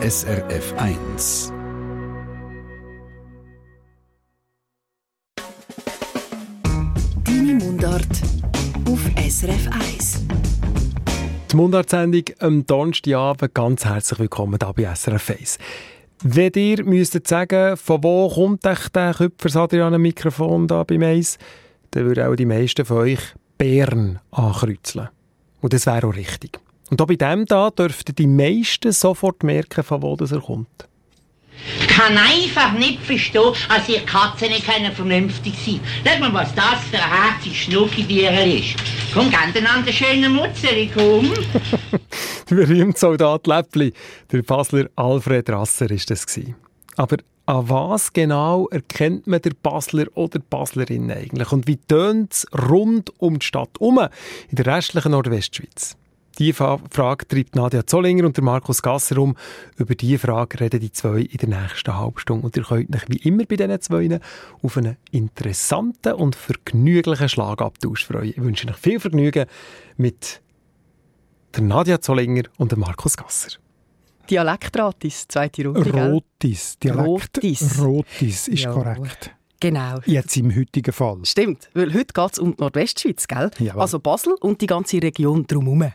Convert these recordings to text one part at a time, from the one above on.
SRF 1. Deine Mundart auf SRF 1. Die Mundartsendung am Donnerstagabend ganz herzlich willkommen hier bei SRF 1. Wenn ihr müsstet sagen, von wo kommt echt der Küpfers Adrian Mikrofon da beim Eis, dann würden auch die meisten von euch Bären ankreuzeln. Und das wäre auch richtig. Und auch bei dem da dürften die meisten sofort merken, von wo das er kommt. kann einfach nicht verstehen, als ihr Katzen nicht können vernünftig sind. Sag mal, was das für ein herzig Schnuckibierer ist. Komm, geh einander schöne Mutzeli, komm. Der berühmte Soldat Läppli, der Basler Alfred Rasser, ist das gewesen. Aber an was genau erkennt man der Basler oder die Baslerin eigentlich? Und wie tönt es rund um die Stadt herum in der restlichen Nordwestschweiz? Diese Fa- Frage treibt Nadja Zollinger und der Markus Gasser um. Über diese Frage reden die zwei in der nächsten Halbstunde. Und ihr könnt euch wie immer bei diesen zwei auf einen interessanten und vergnüglichen Schlagabtausch freuen. Ich wünsche euch viel Vergnügen mit der Nadja Zollinger und dem Markus Gasser. Dialektratis, zweite Runde? Rotis, Dialekt. Rotis. Rotis ist Ja. korrekt. Genau. Jetzt im heutigen Fall. Stimmt, weil heute geht es um die Nordwestschweiz, gell? Jawohl. Also Basel und die ganze Region drumherum.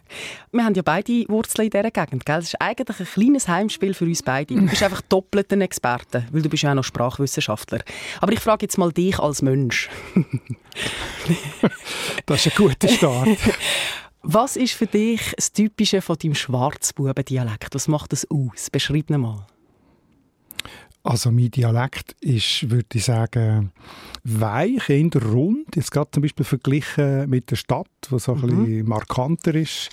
Wir haben ja beide Wurzeln in dieser Gegend, gell? Das ist eigentlich ein kleines Heimspiel für uns beide. Du bist einfach doppelt ein Experte, weil du bist ja auch noch Sprachwissenschaftler. Aber ich frage jetzt mal dich als Mensch. Das ist ein guter Start. Was ist für dich das Typische von deinem Schwarzbubendialekt? Was macht das aus? Beschreib ihn mal. Also mein Dialekt ist, würde ich sagen, weich, eher rund. Jetzt gerade zum Beispiel verglichen mit der Stadt, wo so ein bisschen markanter ist.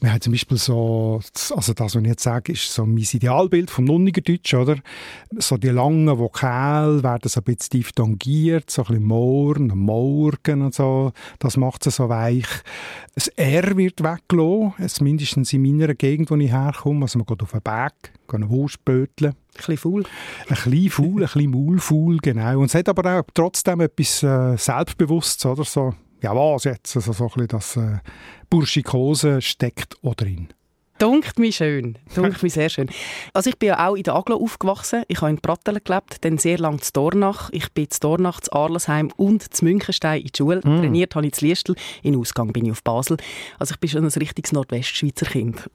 Wir haben zum Beispiel so, also das, was ich jetzt sage, ist so mein Idealbild vom Nunnigerdeutsch, oder? So die langen Vokale werden so ein bisschen diphthongiert, so ein bisschen Morgen, Morgen und so. Das macht es so weich. Das R wird weggelassen, mindestens in meiner Gegend, wo ich herkomme. Also man geht auf den Berg, geht eine Wurst böteln. Ein bisschen faul. Ein bisschen faul, ein bisschen maulfaul, genau. Und es hat aber auch trotzdem etwas äh, Selbstbewusstes, oder? So, ja was jetzt? Also so ein bisschen das äh, Burschikose steckt auch drin. Dunkt mich schön. Dunkt mich sehr schön. Also ich bin ja auch in der Aglo aufgewachsen. Ich habe in Prattelen gelebt, dann sehr lange zu Dornach. Ich bin zu Dornach, zu Arlesheim und zu Münchenstein in die Schule. Trainiert habe ich zu Liestl. In Ausgang bin ich auf Basel. Also ich bin schon ein richtiges Nordwestschweizer Kind.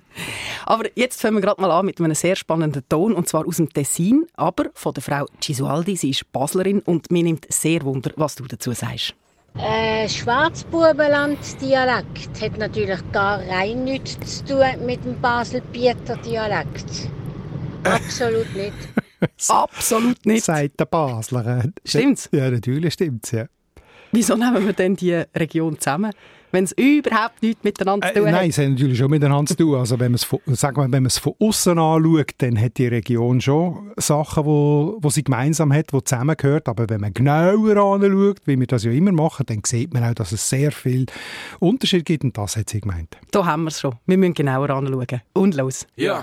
aber jetzt fangen wir gerade mal an mit einem sehr spannenden Ton, und zwar aus dem Tessin, aber von der Frau Gisualdi. Sie ist Baslerin und mir nimmt sehr Wunder, was du dazu sagst. Äh, Schwarzbubenland-Dialekt hat natürlich gar rein nichts zu tun mit dem Basel-Bieter Dialekt. Absolut nicht. Absolut nicht. Sagt der Basler. Stimmt's? Ja, natürlich stimmt's, ja. Wieso nehmen wir denn die Region zusammen, wenn es überhaupt nichts miteinander zu Äh, tun hat? nein, es hat natürlich schon miteinander zu tun. Also wenn man es von, sagen wir, wenn man es von außen anschaut, dann hat die Region schon Sachen, wo, wo sie gemeinsam hat, die zusammengehört. Aber wenn man genauer anschaut, wie wir das ja immer machen, dann sieht man auch, dass es sehr viel Unterschied gibt. Und das hat sie gemeint. Da haben wir es schon. Wir müssen genauer anschauen. Und los. Ja.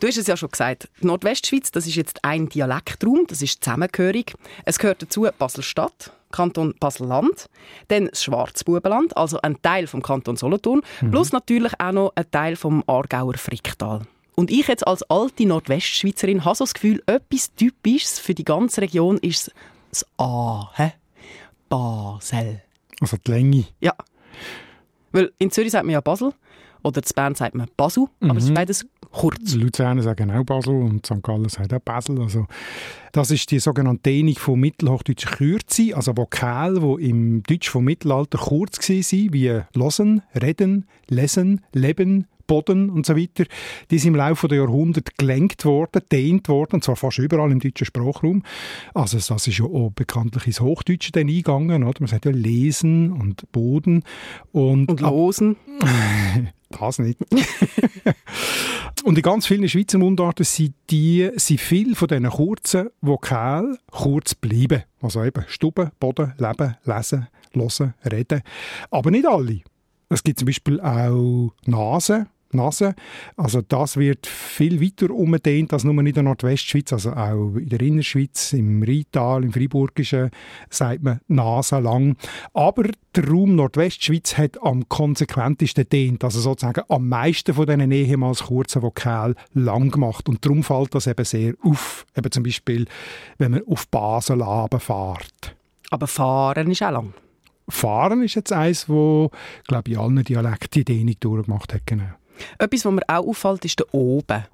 Du hast es ja schon gesagt. Die Nordwestschweiz, das ist jetzt ein Dialektraum, das ist zusammengehörig. Es gehört dazu Basel-Stadt, Kanton Basel-Land, dann das Schwarzbubenland, also ein Teil vom Kanton Solothurn, plus natürlich auch noch ein Teil vom Aargauer Fricktal. Und ich jetzt als alte Nordwestschweizerin habe so das Gefühl, etwas Typisches für die ganze Region ist das A. Hä? Basel. Also die Länge. Ja. Weil in Zürich sagt man ja Basel oder in Bern sagt man Basel, aber es ist beides kurz. Luzerner sagen auch Basel und St. Gallen sagt auch Basel. Also, das ist die sogenannte Dehnung von mittelhochdeutscher Kürze, also Vokale, die im Deutsch vom Mittelalter kurz waren, wie losen, reden, lesen, leben, Boden und so weiter, die sind im Laufe der Jahrhunderte gelenkt worden, dehnt worden, und zwar fast überall im deutschen Sprachraum. Also das ist ja auch bekanntlich ins Hochdeutsche dann eingegangen, oder? Man sagt ja Lesen und Boden. Und, Und losen. das nicht. und in ganz vielen Schweizer Mundarten sind, die, sind viele von diesen kurzen Vokalen kurz bleiben. Also eben Stube, Boden, Leben, Lesen, Hören, Reden. Aber nicht alle. Es gibt zum Beispiel auch Nase, Nase. Also das wird viel weiter umgedehnt als nur in der Nordwestschweiz, also auch in der Innerschweiz, im Rheintal, im Friburgischen sagt man Nase lang. Aber der Raum Nordwestschweiz hat am konsequentesten dehnt, also sozusagen am meisten von diesen ehemals kurzen Vokalen lang gemacht. Und darum fällt das eben sehr auf. Eben zum Beispiel, wenn man auf Basel fährt. Aber fahren ist auch lang. Fahren ist jetzt eins, wo, glaube ich, in allen Dialekten die Dehnung durchgemacht hat. Genau. Etwas, was mir auch auffällt, ist der Oben.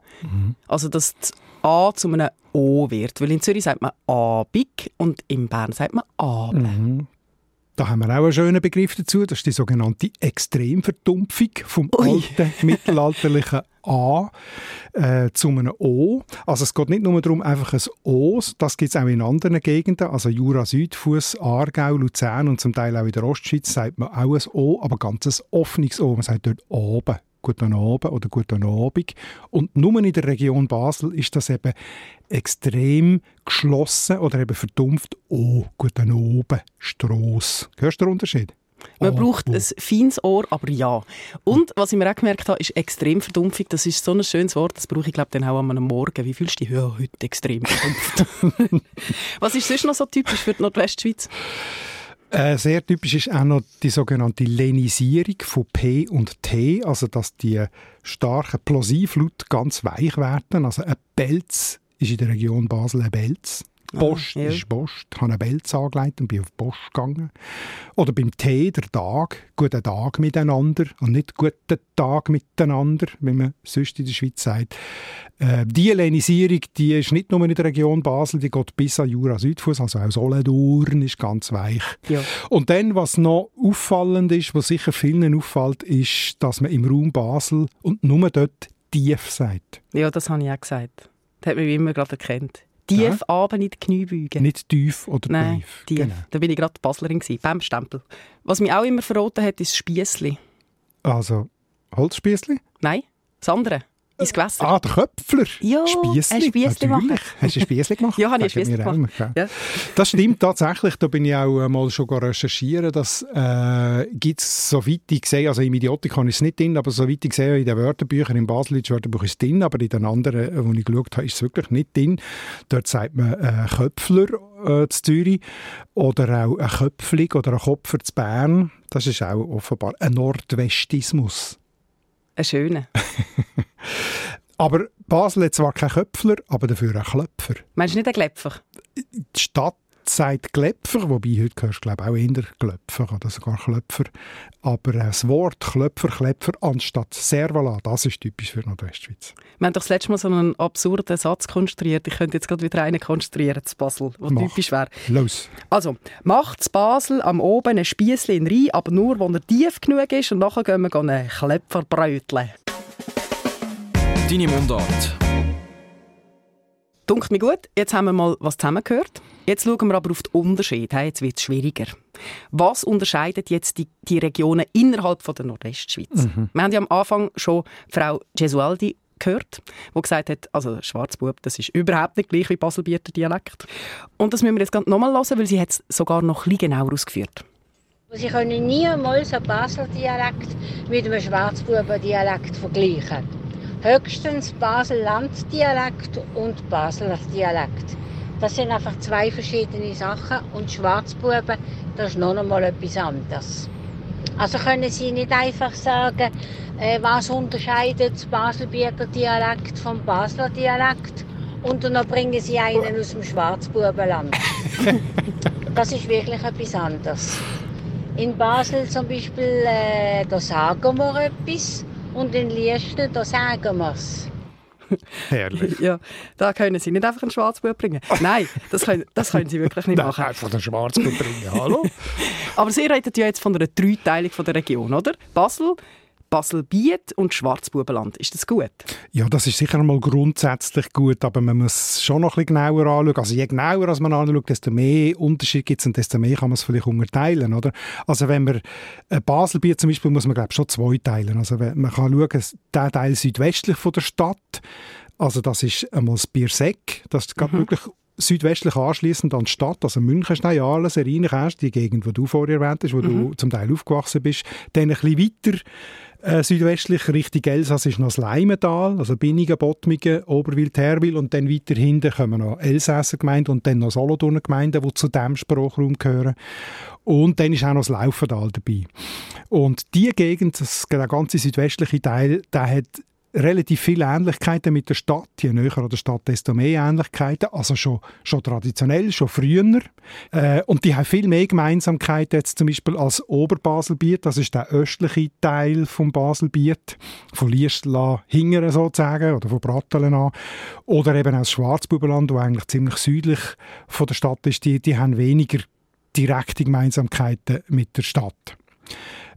Also, dass das A zu einem O wird. Weil in Zürich sagt man Abig und in Bern sagt man Abe. Da haben wir auch einen schönen Begriff dazu. Das ist die sogenannte Extremverdumpfung vom alten mittelalterlichen A äh, zu einem O. Also es geht nicht nur darum, einfach ein O, das gibt es auch in anderen Gegenden, also Jura, Südfuss, Aargau, Luzern und zum Teil auch in der Ostschweiz sagt man auch ein O, aber ganz ein offenes O. Man sagt dort oben. Guten Abend oder Guten Abend. Und nur in der Region Basel ist das eben extrem geschlossen oder eben verdumpft. Oh, Guten Abend, Strasse. Hörst du den Unterschied? Man Oh, braucht oh. ein feines Ohr, aber ja. Und was ich mir auch gemerkt habe, ist Extremverdumpfung. Das ist so ein schönes Wort, das brauche ich glaube dann auch einem Morgen. Wie fühlst du dich? Ja, heute extrem verdumpft. was ist sonst noch so typisch für die Nordwestschweiz? Äh, sehr typisch ist auch noch die sogenannte Lenisierung von P und T, also dass die starken Plosivlaute ganz weich werden. Also ein Belz ist in der Region Basel ein Belz. Post ja. ist Post. Ich habe einen Belz angelegt und bin auf Post gegangen. Oder beim T, der Tag, guten Tag miteinander und nicht guten Tag miteinander, wie man sonst in der Schweiz sagt. Äh, die Lenisierung, die ist nicht nur in der Region Basel, die geht bis an Jura Südfuss, also auch Solothurn ist ganz weich. Ja. Und dann, was noch auffallend ist, was sicher vielen auffällt, ist, dass man im Raum Basel und nur dort tief sagt. Ja, das habe ich auch gesagt. Das hat mich wie immer gerade erkannt. Tief, Ja. aber nicht Kniebeugen. Nicht tief oder Nein, tief. tief. Genau. Da bin ich gerade Baslerin gewesen, beim Stempel. Was mich auch immer verraten hat, ist das Spiessli. Also, Holzspiessli? Nein, das andere. Ins Gewässer. Ah, der Köpfler. Ja, Spiessli. Spiessli Natürlich. Hast du ein Spiessli gemacht? Ja, habe ich Spiessli gemacht. Ja. Das stimmt tatsächlich. Da bin ich auch äh, mal schon recherchieren. Das äh, gibt es, soweit ich sehe, also im Idiotikon ist es nicht drin, aber soweit ich sehe, in den Wörterbüchern, im Baselitsch Wörterbuch ist es drin, aber in den anderen, äh, wo ich geschaut habe, ist es wirklich nicht drin. Dort sagt man äh, Köpfler äh, zu Zürich oder auch ein Köpfling oder ein Kopfer zu Bern. Das ist auch offenbar ein Nordwestismus. Ein schöner. Aber Basel hat zwar keinen Köpfler, aber dafür einen Klöpfer. Meinst du nicht ein Gläpfer? Die Stadt sagt Klepfer, wobei heute hörst du glaube auch eher Klöpfer oder sogar Klöpfer. Aber äh, das Wort Klöpfer, Klepfer anstatt Servala, das ist typisch für Nordwestschweiz. Wir haben doch das letzte Mal so einen absurden Satz konstruiert. Ich könnte jetzt gerade wieder einen konstruieren, zu Basel, der Mach. typisch wäre. Los. Also, macht zu Basel am Oben ein Spiessli in Rhein, aber nur, wo er tief genug ist und nachher gehen wir einen Klepfer bräuteln. Deine Mundart. Dunkt mir gut, jetzt haben wir mal was zusammengehört. Jetzt schauen wir aber auf die Unterschiede. Hey, Jetzt wird es schwieriger. Was unterscheidet jetzt die, die Regionen innerhalb von der Nordwestschweiz? Wir haben ja am Anfang schon Frau Gesualdi gehört, die gesagt hat, also Schwarzbub, das ist überhaupt nicht gleich wie Baselbieter Dialekt. Und das müssen wir jetzt nochmal hören, weil sie hat es sogar noch ein bisschen genauer ausgeführt. Sie können niemals einen Basler Dialekt mit einem Schwarzbuben Dialekt vergleichen. Höchstens Basel-Land-Dialekt und Basler Dialekt. Das sind einfach zwei verschiedene Sachen und Schwarzbuben, das ist noch einmal etwas anderes. Also können Sie nicht einfach sagen, äh, was unterscheidet das Baselbieter Dialekt vom Basler Dialekt und dann bringen Sie einen aus dem Schwarzbubenland. das ist wirklich etwas anderes. In Basel zum Beispiel, äh, da sagen wir etwas und in Liestel, da sagen wir es. Herrlich. Ja, da können sie nicht einfach einen Schwarzbub bringen. Nein, das können, das können sie wirklich nicht Nein, machen. einfach den Schwarzbub bringen. Hallo? Aber Sie reden ja jetzt von einer Dreiteilung von der Region, oder? Basel, Basel-Biet und Schwarzbubenland. Ist das gut? Ja, das ist sicher mal grundsätzlich gut, aber man muss schon noch ein bisschen genauer anschauen. Also je genauer als man anschaut, desto mehr Unterschied gibt es und desto mehr kann man es vielleicht unterteilen, oder? Also wenn man äh, Basel-Biet zum Beispiel, muss man glaube schon zwei teilen. Also man kann schauen, der Teil südwestlich von der Stadt, also das ist einmal das Bierseck, das ist mhm. wirklich südwestlich anschließend an die Stadt, also Münchenstein, alles erreicht die Gegend, die du vorher erwähnt hast, wo mhm. du zum Teil aufgewachsen bist. Dann ein bisschen weiter äh, südwestlich Richtung Elsass ist noch das Leimental, also Binningen, Bottmingen, Oberwil, Terwil und dann weiter hinten kommen noch Elsässer Gemeinden und dann noch Solothurner Gemeinden, die zu diesem Sprachraum gehören. Und dann ist auch noch das Laufental dabei. Und diese Gegend, das, der ganze südwestliche Teil, der hat relativ viele Ähnlichkeiten mit der Stadt. Je näher an der Stadt, desto mehr Ähnlichkeiten. Also schon, schon traditionell, schon früher. Äh, und die haben viel mehr Gemeinsamkeiten jetzt zum Beispiel als Oberbaselbiet. Das ist der östliche Teil vom Baselbiet. Von Liestla hingern sozusagen oder von Brattelen an. Oder eben auch das Schwarzbubenland, wo eigentlich ziemlich südlich von der Stadt ist. Die, die haben weniger direkte Gemeinsamkeiten mit der Stadt.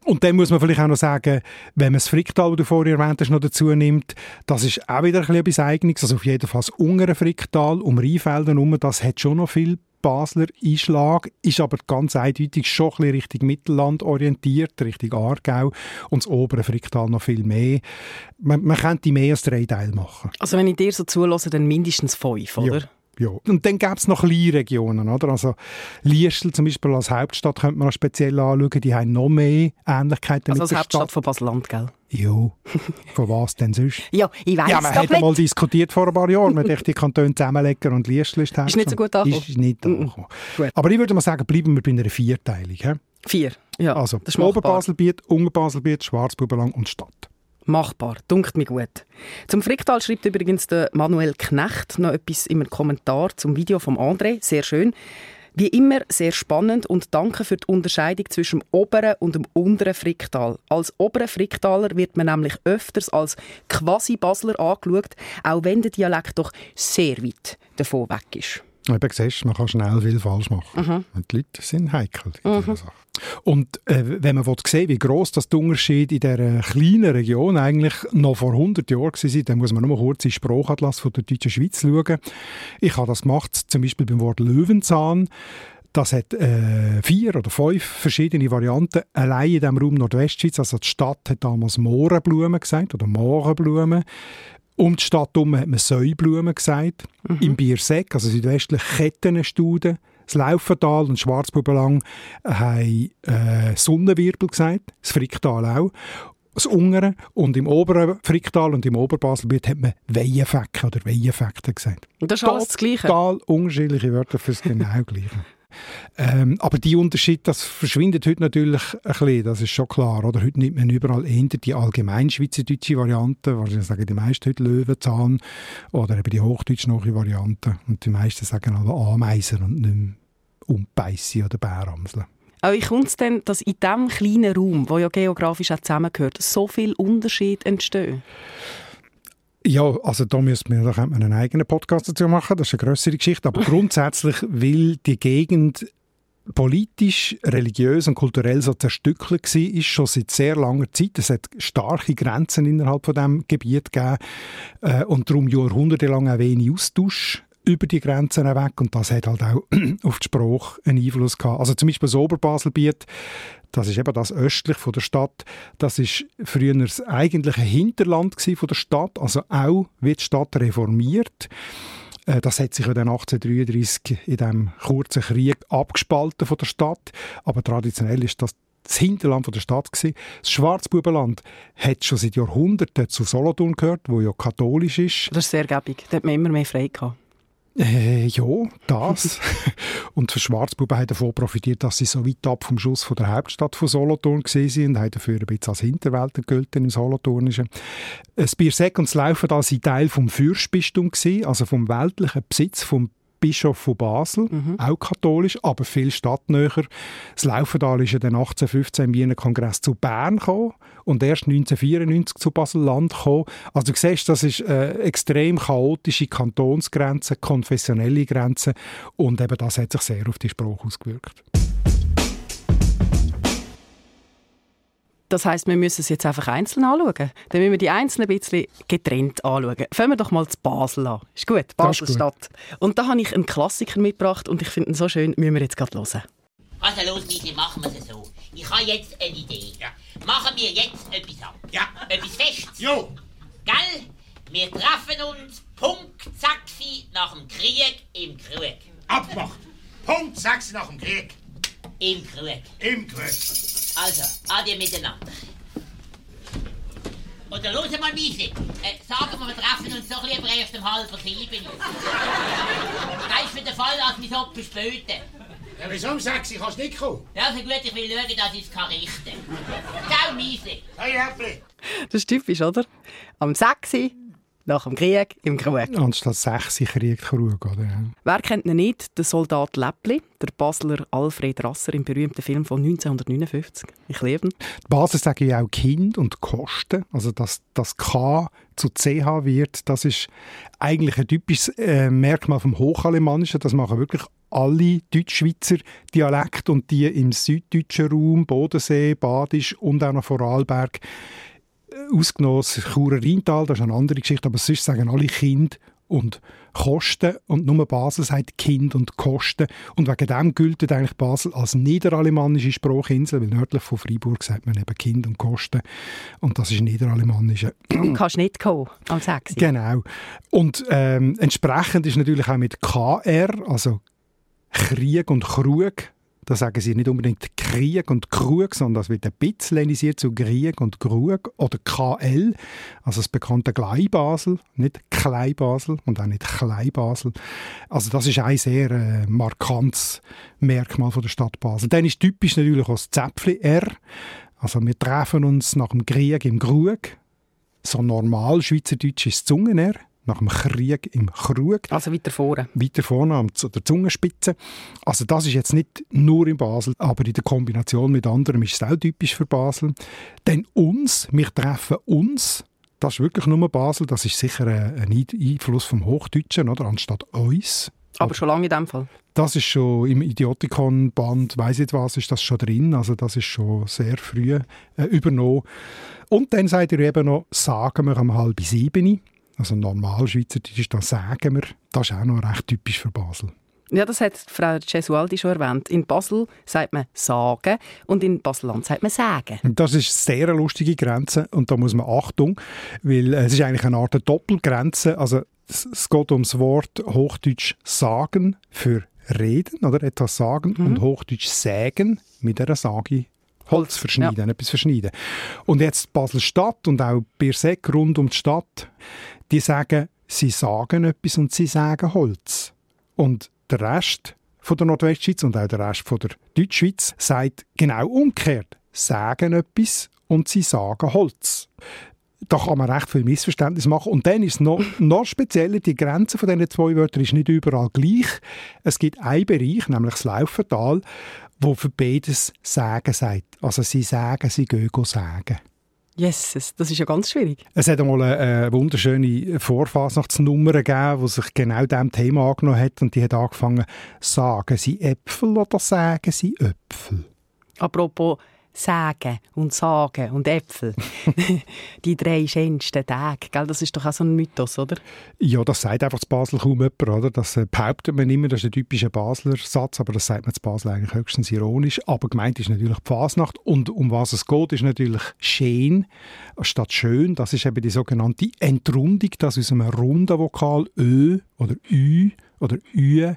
Und dann muss man vielleicht auch noch sagen, wenn man das Fricktal, das du vorher erwähnt hast, noch dazu nimmt, das ist auch wieder ein etwas Eigenes. Also auf jeden Fall das untere Fricktal um Rheinfelden herum, das hat schon noch viel Basler Einschlag, ist aber ganz eindeutig schon ein bisschen Richtung Mittelland orientiert, Richtung Aargau und das obere Fricktal noch viel mehr. Man, man könnte mehr als drei Teile machen. Also wenn ich dir so zulasse, dann mindestens fünf, oder? Ja. Ja. Und dann gäbe es noch kleine Regionen, oder? Also Liestel zum Beispiel als Hauptstadt könnte man speziell anschauen, die haben noch mehr Ähnlichkeiten also mit der Hauptstadt Stadt. von Basel-Land, gell? Ja, von was denn sonst? ja, ich weiss Ja, man hat mal diskutiert vor ein paar Jahren, man die Kantone zusammenlegen und Liestel ist Ist nicht so gut angekommen. Ist nicht angekommen. Mm Aber ich würde mal sagen, bleiben wir bei einer Vierteilung. He? Vier, ja. Also Oberbaselbiet, Unterbaselbiet, Schwarzbubenlang und Stadt. Machbar, dunkt mir gut. Zum Fricktal schreibt übrigens der Manuel Knecht noch etwas im Kommentar zum Video von André. Sehr schön. Wie immer sehr spannend und danke für die Unterscheidung zwischen dem oberen und dem unteren Fricktal. Als oberen Fricktaler wird man nämlich öfters als quasi Basler angeschaut, auch wenn der Dialekt doch sehr weit davon weg ist. Eben siehst, man kann schnell viel falsch machen. Mhm. Und die Leute sind heikel in mhm. Sache. Und äh, wenn man sehen wie gross das der Unterschied in dieser kleinen Region eigentlich noch vor 100 Jahren war, dann muss man nur kurz in den Sprachatlas von der deutschen Schweiz schauen. Ich habe das gemacht, zum Beispiel beim Wort Löwenzahn. Das hat äh, vier oder fünf verschiedene Varianten. Allein in diesem Raum Nordwestschweiz, also die Stadt hat damals Mohrenblumen gesagt oder Mohrenblumen. Um die Stadt herum hat man Säublumen gesagt. Mhm. Im Bierseck, also südwestlich Kettenstuden. Das Laufental und Schwarzbubenlang haben äh, Sonnenwirbel gesagt. Das Fricktal auch. Das Ungere und im oberen Fricktal und im Oberbaselbiet hat man Weihenfecken oder Weihenfekten gesagt. Und das ist alles das Gleiche? Total unterschiedliche Wörter für das genau Gleiche. Ähm, aber die Unterschied, das verschwindet heute natürlich ein bisschen, das ist schon klar. Oder? Heute nimmt man überall eher die allgemein schweizerdeutsche Variante, wahrscheinlich sagen die meisten heute Löwenzahn oder eben die hochdeutsch Variante. Und die meisten sagen alle Ameisen und nicht mehr Umbeisse oder Bäramsel. Aber wie kommt es denn, dass in diesem kleinen Raum, der ja geografisch auch zusammengehört, so viel Unterschied entstehen? Ja, also da müsste man, man einen eigenen Podcast dazu machen, das ist eine größere Geschichte, aber grundsätzlich will die Gegend politisch, religiös und kulturell so zerstückelt war, ist schon seit sehr langer Zeit. Es hat starke Grenzen innerhalb von dem Gebiet gegeben äh, und darum jahrhundertelang auch wenig Austausch über die Grenzen weg und das hat halt auch auf die Sprache einen Einfluss gehabt. Also zum Beispiel das Oberbaselbiet, das ist eben das östlich von der Stadt. Das ist früher das eigentliche Hinterland von der Stadt, also auch wird die Stadt reformiert. Äh, das hat sich ja dann 1833 in dem kurzen Krieg abgespalten von der Stadt. Aber traditionell ist das das Hinterland der Stadt gewesen. Das Schwarzbubenland hat schon seit Jahrhunderten zu Solothurn gehört, wo ja katholisch ist. Das ist sehr gäbig. Da hat man immer mehr frei gehabt. Äh, ja, das. und für Schwarzbuben haben davon profitiert, dass sie so weit ab vom Schuss von der Hauptstadt von Solothurn waren und haben dafür ein bisschen als Hinterwelt gelten im Solothurnischen. Das Biersäck und das Laufen da waren Teil vom Fürstbistum, also vom weltlichen Besitz vom Bischof von Basel, mhm. auch katholisch, aber viel stadtnäher. Das Laufental ist ja dann 1815 im Wiener Kongress zu Bern gekommen und erst 1994 zu Basel-Land gekommen. Also du siehst, das ist eine extrem chaotische Kantonsgrenze, konfessionelle Grenze und eben das hat sich sehr auf die Sprache ausgewirkt. Das heißt, wir müssen es jetzt einfach einzeln anschauen. Dann müssen wir die einzelnen ein bisschen getrennt anschauen. Fangen wir doch mal zu Basel an. Ist gut, Basel-Stadt. Und da habe ich einen Klassiker mitgebracht und ich finde ihn so schön, müssen wir jetzt gerade hören. Also los, Michi, machen wir es so. Ich habe jetzt eine Idee. Ja. Machen wir jetzt etwas ab. Ja. Etwas Festes. Jo. Gell? Wir treffen uns Punkt Sachsi nach dem Krieg im Krug. Abgemacht. Punkt Sachsi nach dem Krieg. Im Krug. Im Krug. Also, adieu miteinander. Oder los mal, Miese. Äh, sagen wir, wir treffen uns doch lieber erst um halb sieben. das ist für den Fall, dass wir so verspäten. Ja, wieso um sechs? Kannst du nicht kommen? Ja, so gut, ich will schauen, dass ich es richten kann. Ciao, Miese. Hey, Häppli. Das ist typisch, oder? Am 6 nach dem Krieg im Krug. Anstatt 6 Krieg Krug, oder? Wer kennt ihn nicht? Der Soldat Läppli, der Basler Alfred Rasser im berühmten Film von 1959. Ich liebe ihn. Die Basis sagen ja auch Kind und Kosten. Also, dass das K zu CH wird, das ist eigentlich ein typisches äh, Merkmal vom Hochalemannischen. Das machen wirklich alle Deutschschweizer Dialekte und die im süddeutschen Raum, Bodensee, Badisch und auch noch Vorarlberg ausgenommen das Churer Rheintal, das ist eine andere Geschichte, aber sonst sagen alle Kind und Kosten und nur Basel sagt Kind und Kosten und wegen dem gilt eigentlich Basel als niederalemannische Sprachinsel, weil nördlich von Freiburg sagt man eben Kind und Kosten und das ist niederalemannische. Du kannst nicht kommen am 6. Genau. Und ähm, entsprechend ist natürlich auch mit KR, also Krieg und Krug, da sagen sie nicht unbedingt Krieg und Krug, sondern das wird ein bisschen zu Krieg und Krug oder KL, also das bekannte Gleibasel, nicht Kleinbasel und auch nicht Kleinbasel. Also das ist ein sehr äh, markantes Merkmal von der Stadt Basel. Dann ist typisch natürlich auch das Zäpfli R. Also wir treffen uns nach dem Krieg im Krug. So normal Schweizerdeutsch ist Zungen R nach dem Krieg im Krug. Also weiter vorne. Weiter vorne an der Zungenspitze. Also das ist jetzt nicht nur in Basel, aber in der Kombination mit anderen ist es auch typisch für Basel. Denn uns, wir treffen uns, das ist wirklich nur Basel, das ist sicher ein Einfluss vom Hochdeutschen, oder, anstatt uns. Aber schon lange in dem Fall? Das ist schon im Idiotikon-Band, weiss nicht was, ist das schon drin. Also das ist schon sehr früh äh, übernommen. Und dann seid ihr eben noch, sagen wir um halb sieben. Also normal Schweizerdeutsch, da sagen wir, das ist auch noch recht typisch für Basel. Ja, das hat Frau Cesualdi schon erwähnt. In Basel sagt man «sagen» und in Baselland sagt man «sagen». Das ist eine sehr lustige Grenze und da muss man Achtung, weil es ist eigentlich eine Art Doppelgrenze. Also es geht ums Wort Hochdeutsch «sagen» für reden oder etwas sagen mhm. und Hochdeutsch «sägen» mit einer Sage Holz verschneiden, ja. etwas verschneiden. Und jetzt Basel-Stadt und auch Birsek rund um die Stadt, die sagen, sie sagen etwas und sie sagen Holz. Und der Rest von der Nordwestschweiz und auch der Rest von der Deutschschweiz sagt genau umgekehrt, sagen etwas und sie sagen Holz. Da kann man recht viel Missverständnis machen. Und dann ist es noch, noch spezieller, die Grenze von diesen zwei Wörtern ist nicht überall gleich. Es gibt einen Bereich, nämlich das Laufental, wo für beides Sagen sagt. Also sie sagen, sie gehen sagen. Jesus, das ist ja ganz schwierig. Es hat einmal eine, wunderschöne Vorfasnachtsnummer gegeben, die sich genau diesem Thema angenommen hat und die hat angefangen, sagen Sie Äpfel oder sagen Sie Äpfel? Apropos Sägen und Sagen und Äpfel. die drei schönsten Tage, gell? das ist doch auch so ein Mythos, oder? Ja, das sagt einfach zu Basel kaum jemand, oder? Das äh, behauptet man immer, das ist ein typischer Basler Satz, aber das sagt man zu Basel eigentlich höchstens ironisch. Aber gemeint ist natürlich die Fasnacht und um was es geht, ist natürlich schön statt schön. Das ist eben die sogenannte Entrundung, das aus einem runden Vokal Ö oder Ü oder Ü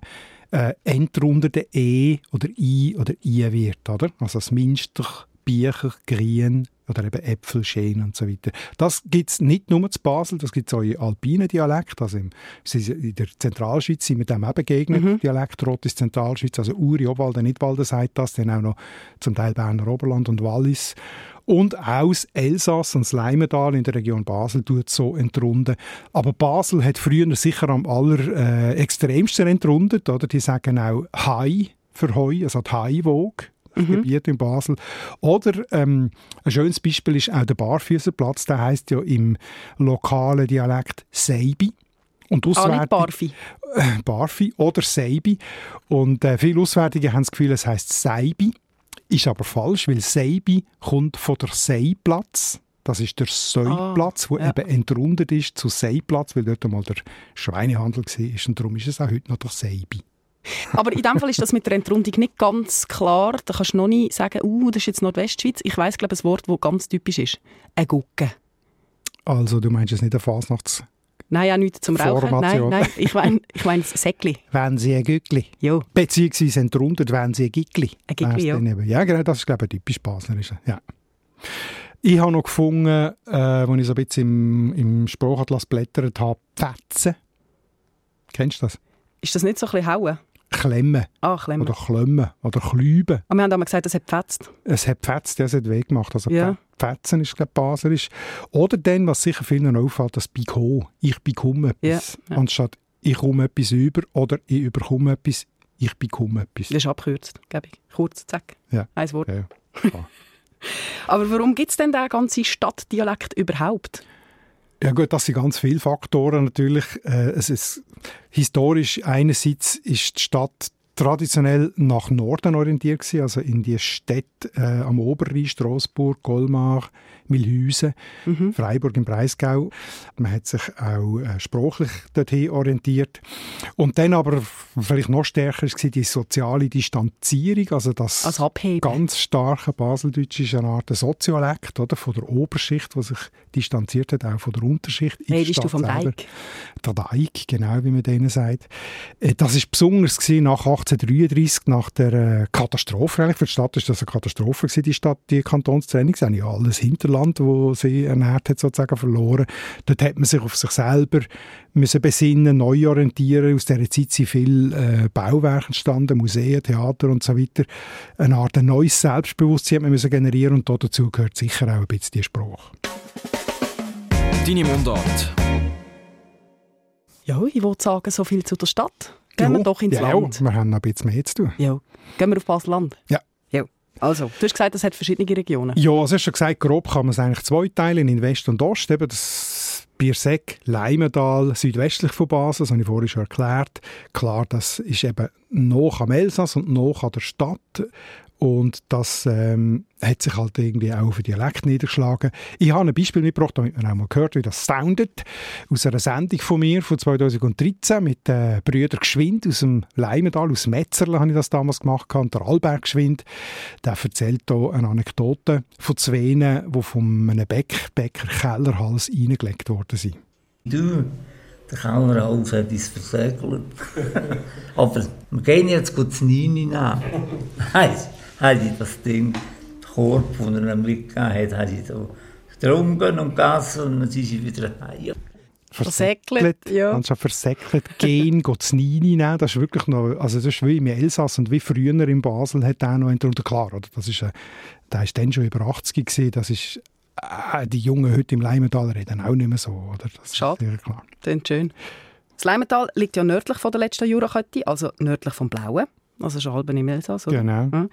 äh, entrundete E oder I oder I wird, oder? Also das Minster, Bücher, Grien oder eben Äpfel, Schäen und so weiter. Das gibt es nicht nur zu Basel, das gibt es auch in alpinen Dialekt, also im, in der Zentralschweiz sind wir dem auch begegnet, mhm. Dialekt, Rotes Zentralschweiz, also Uri, Obwalden, Nidwalden sagt das, dann auch noch zum Teil Berner Oberland und Wallis und aus Elsass und das Leimental in der Region Basel tut so entrunden. Aber Basel hat früher sicher am aller äh, extremsten entrundet, oder? Die sagen auch Hai für Heu, also die Haiwoge. Mhm. Gebiet in Basel. Oder ähm, ein schönes Beispiel ist auch der Barfüßerplatz, der heißt ja im lokalen Dialekt Seibi. Und Auswärtige, ah, Barfi. Barfi oder Seibi. Und äh, viele Auswärtige haben das Gefühl, es heißt Seibi Ist aber falsch, weil Seibi kommt von der Seiplatz. Das ist der Seiplatz, Ah, der ja. eben entrundet ist zu Seiplatz, weil dort einmal der Schweinehandel war. Und darum ist es auch heute noch der Seibi. Aber in dem Fall ist das mit der Entrundung nicht ganz klar. Da kannst du noch nicht sagen, uh, das ist jetzt Nordwestschweiz. Ich weiss, glaube ein Wort, das ganz typisch ist. Ein Gucke. Also du meinst jetzt nicht eine Fasnachts... Nein, auch nichts zum Rauchen. Nein, Formation. nein, ich meine ich mein das Säckli. Wenn sie ein Gückli. Jo. Beziehungsweise entrundet, wenn sie ein Gickli. Ein Gickli, Wär's ja. Ja, genau, das ist, glaube ich, ein typisch Baslerische. Ja. Ich habe noch gefunden, äh, als ich so ein bisschen im, im Sprachatlas blättert habe, Fetzen. Kennst du das? Ist das nicht so ein bisschen hauen? Klemmen Ah, Klemmen. oder Klemmen oder Klüben. Aber wir haben einmal gesagt, das hat gefetzt. Es hat gefetzt, ja, es hat weh gemacht. Also Ja. Fetzen ist, glaube ich, baserisch. Oder dann, was sicher vielen auffällt, das Biko. Ich bekomme etwas. Ja, ja. Anstatt ich komme etwas über oder ich überkomme etwas, ich bekomme etwas. Das ist abgekürzt, glaube ich. Kurz, zack. Ja. Ein Wort. Ja. Aber warum gibt es denn den ganzen Stadtdialekt überhaupt? Ja gut, das sind ganz viele Faktoren natürlich. Äh, es ist, historisch einerseits ist die Stadt traditionell nach Norden orientiert gewesen, also in die Städte äh, am Oberrhein, Straßburg, Colmar, Milhäusen, Freiburg im Breisgau. Man hat sich auch äh, sprachlich dorthin orientiert. Und dann aber vielleicht noch stärker war die soziale Distanzierung, also das Als ganz starke Baseldeutsch ist eine Art Soziolekt oder, von der Oberschicht, die sich distanziert hat, auch von der Unterschicht. Redest du vom selber. Deig? Der Deig, genau wie man denen sagt. Äh, Das ist besonders gewesen nach 1833, nach der äh, Katastrophe. Eigentlich für die Stadt ist das eine Katastrophe gewesen, die Stadt, die Kantonstrennung. Sie haben ja alles Hinterland, wo sie ernährt hat, sozusagen verloren. Dort hat man sich auf sich selber müssen besinnen, neu orientieren. Aus dieser Zeit sind viele äh, Bauwerke entstanden, Museen, Theater und so weiter. Eine Art ein neues Selbstbewusstsein hat man müssen generieren und dazu gehört sicher auch ein bisschen die Sprache. Deine Mundart. Ja, ich wollte sagen, so viel zu der Stadt. Gehen wir Ja, doch ins ja, Land. wir haben noch ein bisschen mehr zu tun. Ja. Gehen wir auf Basel-Land? Ja. ja. Also, du hast gesagt, es hat verschiedene Regionen. Ja, also hast schon gesagt, grob kann man es eigentlich zweiteilen in West und Ost. Eben das Bierseck, Leimental, südwestlich von Basel, das habe ich vorhin schon erklärt. Klar, das ist eben noch am Elsass und noch an der Stadt. Und das ähm, hat sich halt irgendwie auch den Dialekt niedergeschlagen. Ich habe ein Beispiel mitgebracht, damit man auch mal gehört, wie das soundet. Aus einer Sendung von mir von 2013 mit den Brüdern Geschwind aus dem Leimental, aus Metzerle habe ich das damals gemacht. Und der Alberg Geschwind, der erzählt hier eine Anekdote von zwei, die von einem Bäck, Bäcker Kellerhals reingelegt worden sind. Du, der Kellerhals hat uns versegelt. Aber wir gehen jetzt gut das Neune nehmen. Heißt, hat ich das Ding, den Korb, den er mitgegeben hat, hat ich so getrunken und gegessen und dann sind sie wieder heim. Versäckelt, ja. Anstatt versäckelt gehen, geht das Nini nehmen. Das ist wirklich noch, also das ist wie im Elsass und wie früher in Basel hat er noch darunter klar, oder? Das ist, der ist dann schon über 80 gewesen, das ist, äh, die Jungen heute im Leimental reden auch nicht mehr so, oder? Das Schade. ist klar. Klingt schön. Das Leimental liegt ja nördlich von der letzten Jurakette, also nördlich vom Blauen. Also halb im Elsass, oder? Genau. Ja.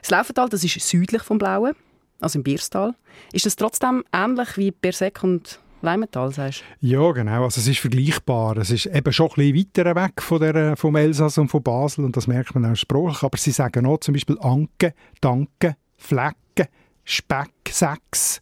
Das Laufental, das ist südlich vom Blauen, also im Bierstal. Ist das trotzdem ähnlich wie Berseck und Leimental, sagst du? Ja, genau. Also es ist vergleichbar. Es ist eben schon ein bisschen weiter weg von der, vom Elsass und von Basel und das merkt man auch sprachlich. Aber sie sagen auch zum Beispiel Anke, Danke, Flecken, Speck, Sex,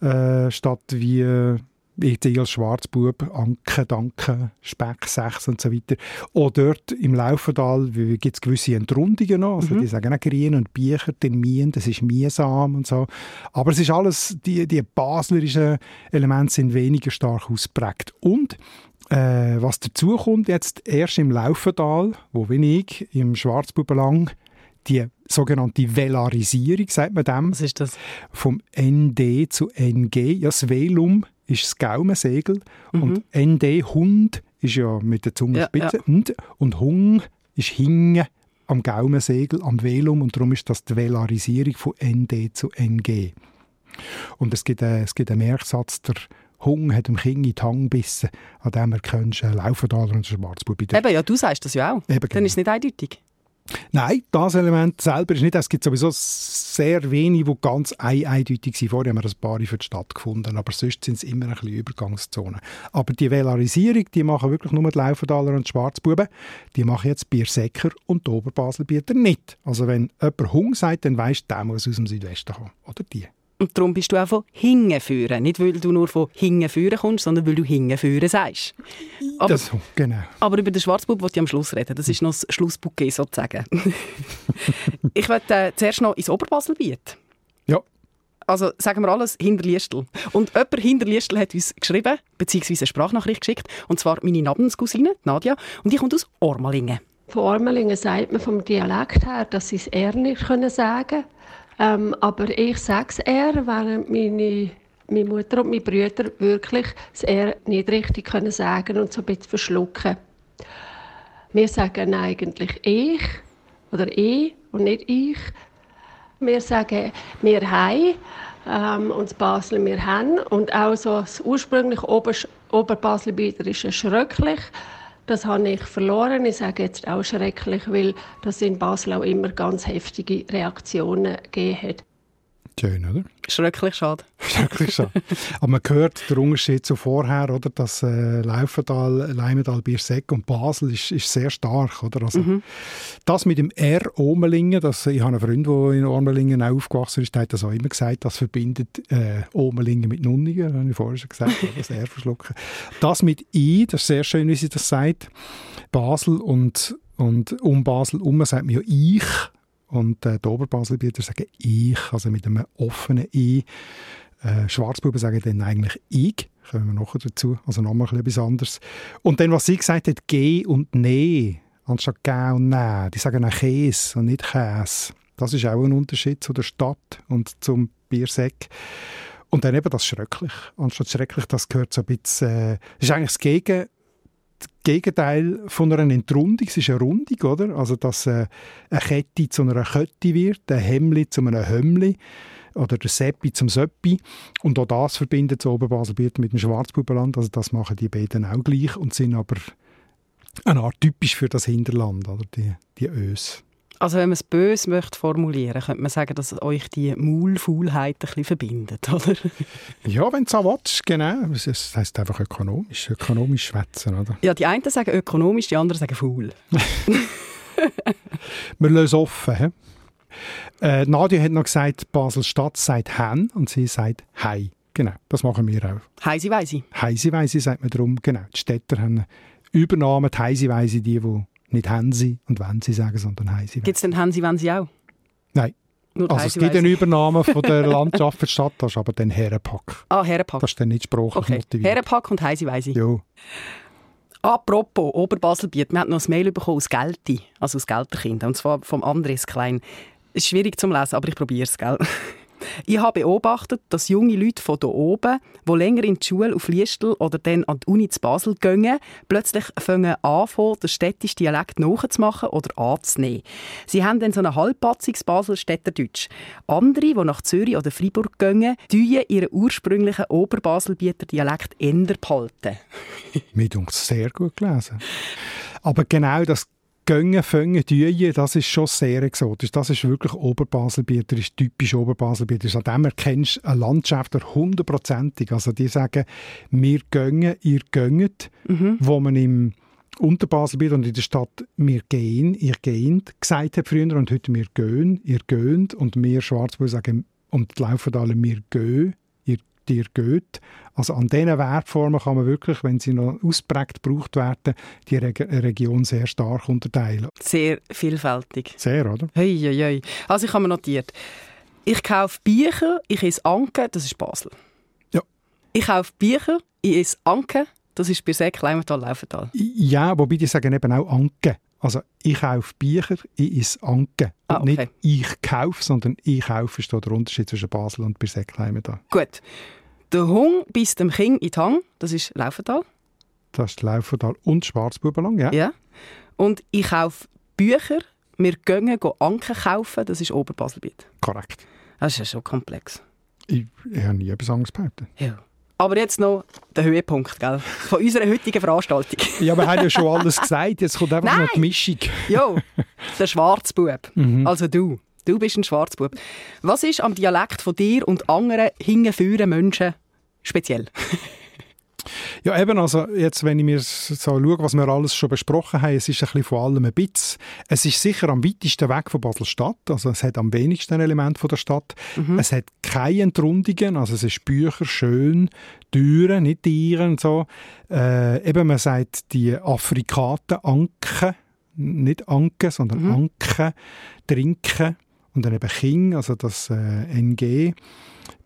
äh, statt wie äh, ich als Schwarzbub, Anke, Danke, Speck, Sex und so weiter. Auch dort im Laufental gibt es gewisse Entrundungen noch. Also Die sagen auch Grien und Bücher, den Mien, das ist Miesam und so. Aber es ist alles, die, die baslerischen Elemente sind weniger stark ausprägt. Und äh, was dazu kommt jetzt erst im Laufental, wo ich, im Schwarzbubenlang, die sogenannte Velarisierung, sagt man dem. Was ist das? Vom ND zu NG. Ja, das Velum ist das Gaumensegel und ND Hund ist ja mit der Zunge Ja, spitze und, und Hung ist Hinge am Gaumensegel, am Velum und darum ist das die Velarisierung von ND zu NG. Und es gibt, äh, es gibt einen Merksatz, der Hung hat dem Kind in die Hand gebissen, an dem erkennst du einen Laufendaler und einen Schwarzbub. Eben, ja, du sagst das ja auch. Eben, Dann genau. ist es nicht eindeutig. Nein, das Element selber ist nicht. Es gibt sowieso sehr wenige, die ganz eindeutig sind. Vorher haben wir ein paar für die Stadt gefunden, aber sonst sind es immer ein bisschen Übergangszonen. Aber die Velarisierung, die machen wirklich nur die Laufendaler und die Schwarzbuben. Die machen jetzt Biersäcker und die Oberbaselbieter nicht. Also wenn jemand Hung sagt, dann weisst du, der muss aus dem Südwesten kommen. Oder die. Und darum bist du auch von hinten führen. Nicht, weil du nur von hinten führen kommst, sondern weil du hinten führen sagst. Aber, das, genau. aber über den Schwarzbub wollte ich am Schluss reden. Das ist noch das Schlussbouquet sozusagen. ich möchte äh, zuerst noch ins Oberbaselbiet. Ja. Also sagen wir alles Hinterliestel. Und jemand Hinterliestel hat uns geschrieben, beziehungsweise eine Sprachnachricht geschickt, und zwar meine Namenscousine, Nadja, und die kommt aus Ormalingen. Von Ormalingen sagt man vom Dialekt her, dass sie es eher nicht sagen können. Ähm, aber ich sage es eher, während meine, meine Mutter und meine Brüder wirklich es eher nicht richtig können sagen und so ein bisschen verschlucken. Wir sagen eigentlich ich oder ich und nicht ich. Wir sagen wir hei ähm, und das Basel wir haben und auch so das ursprüngliche Ober Oberbaselbieterische schröcklich. Das habe ich verloren. Ich sage jetzt auch schrecklich, weil das in Basel auch immer ganz heftige Reaktionen gegeben hat. Schön, oder? Schrecklich schade. Schrecklich schade. Aber man hört den Unterschied zu vorher, oder? Das äh, Laufental, Leimental, Bierseck und Basel ist, ist sehr stark, oder? Also, mhm. Das mit dem R Omelingen, das, ich habe einen Freund, der in Omelingen auch aufgewachsen ist, der hat das auch immer gesagt, das verbindet äh, Omelingen mit Nunningen, habe ich vorher schon gesagt, das R verschlucken. Das mit I, das ist sehr schön, wie sie das sagt. Basel und, und um Basel herum sagt man ja ich, und äh, die Oberbaselbieter sagen ich, also mit einem offenen I. Äh, Schwarzbuben sagen dann eigentlich ich. Kommen wir nachher dazu. Also nochmal etwas anderes. Und dann, was sie gesagt hat, G und Ne, anstatt G und Ne. Die sagen auch Käse und nicht Käse. Das ist auch ein Unterschied zu der Stadt und zum Biersäck. Und dann eben das Schrecklich. Anstatt Schrecklich, das gehört so ein bisschen, äh, ist eigentlich das Gegen, Gegenteil von einer Entrundung. Es ist eine Rundung, oder? Also, dass äh, eine Kette zu einer Kette wird, ein Hemmli zu einem Hemmli oder der Seppi zum Söppi. Und auch das verbindet das Oberbaselbiet mit dem Schwarzbubenland. Also das machen die beiden auch gleich und sind aber eine Art typisch für das Hinterland, oder? Die, die Ös. Also wenn man es böse möchte formulieren, könnte man sagen, dass euch die Maulfaulheit ein bisschen verbindet, oder? ja, wenn du so willst, genau. Das heisst einfach ökonomisch, ökonomisch schwätzen, oder? Ja, die einen sagen ökonomisch, die anderen sagen faul. wir lösen offen. He? Äh, Nadia hat noch gesagt, Basel-Stadt sagt «hen» und sie sagt «hei». Genau, das machen wir auch. Heisi Weisi. Heisi Weisi sagt man darum, genau. Die Städter haben Übernahmen, die Heisi Weisi, die, die nicht Hansi und wenn sie sagen, sondern Heisi. Gibt es denn Hansi, wenn sie auch? Nein. Nur also es gibt eine Übernahme von der Landschaft für die Stadt, das ist aber dann Herrenpack. Ah, Herrenpack. Das ist dann nicht sprachlich okay. motiviert. Herrenpack und Heisi Weisi. Ja. Apropos Oberbaselbiet, wir haben noch ein Mail bekommen aus Gelti, also aus Gelterkind, und zwar vom Andres Klein. Ist schwierig zu lesen, aber ich probiere es, gell? Ich habe beobachtet, dass junge Leute von hier oben, die länger in die Schule auf Liestel oder dann an die Uni zu Basel gehen, plötzlich fangen an, den städtischen Dialekt nachzumachen oder anzunehmen. Sie haben dann so ein halbpatziges Basel-Städterdeutsch. Andere, die nach Zürich oder Freiburg gehen, tun ihren ursprünglichen Oberbaselbieter Dialekt ändern behalten. Mir sehr gut gelesen. Aber genau das Göngen, Föngen, Düje, das ist schon sehr exotisch. Das ist wirklich Oberbaselbieter, ist typisch Oberbaselbieter. An dem erkennst du einen Landschafter hundertprozentig. Also die sagen, wir göngen, ihr gönget, mhm. wo man im Unterbaselbiet und in der Stadt «wir gehen», «ihr gehend» gesagt hat früher und heute «wir gehen», «ihr gehend» und wir Schwarzbüll sagen und die Laufendaler «wir gehen», dir geht. Also an diesen Wertformen kann man wirklich, wenn sie noch ausprägt gebraucht werden, die Re Region sehr stark unterteilen. Sehr vielfältig. Sehr, oder? Hei, hei, hei. Also ich habe mir notiert, ich kaufe Bücher, ich esse Anke, das ist Basel. Ja. Ich kaufe Bücher, ich esse Anke, das ist bei Säck, Leimental, Laufental. Ja, wobei die sagen eben auch Anke. Also ich kaufe Bücher, ich esse Anke. Ah, okay. Nicht ich kaufe, sondern ich kaufe ist da der Unterschied zwischen Basel und Birsäckleimen da. Gut. Der Hung bis dem King in die Hang, das ist Laufental. Das ist Laufental und Schwarzbubenlang, ja. ja. Und ich kaufe Bücher, wir gehen Anke kaufen, das ist Oberbaselbiet. Korrekt. Das ist ja schon komplex. Ich, ich habe nie etwas anderes behauptet. Ja. Aber jetzt noch der Höhepunkt gell? von unserer heutigen Veranstaltung. Ja, wir haben ja schon alles gesagt. Jetzt kommt einfach Nein. noch die Mischung. Jo, der Schwarzbub. Mhm. Also du. Du bist ein Schwarzbub. Was ist am Dialekt von dir und anderen hingeführenden Menschen speziell? Ja, eben, also jetzt, wenn ich mir so schaue, was wir alles schon besprochen haben, es ist ein bisschen von allem ein bisschen. Es ist sicher am weitesten weg von Basel-Stadt, also es hat am wenigsten Element von der Stadt. Es hat keine Entrundungen, also es ist Bücher, schön, Türen, nicht Tiere und so. Äh, eben, man sagt die Afrikaten, Anken, nicht Anken, sondern Anken, Trinken und dann eben King, also das äh, NG,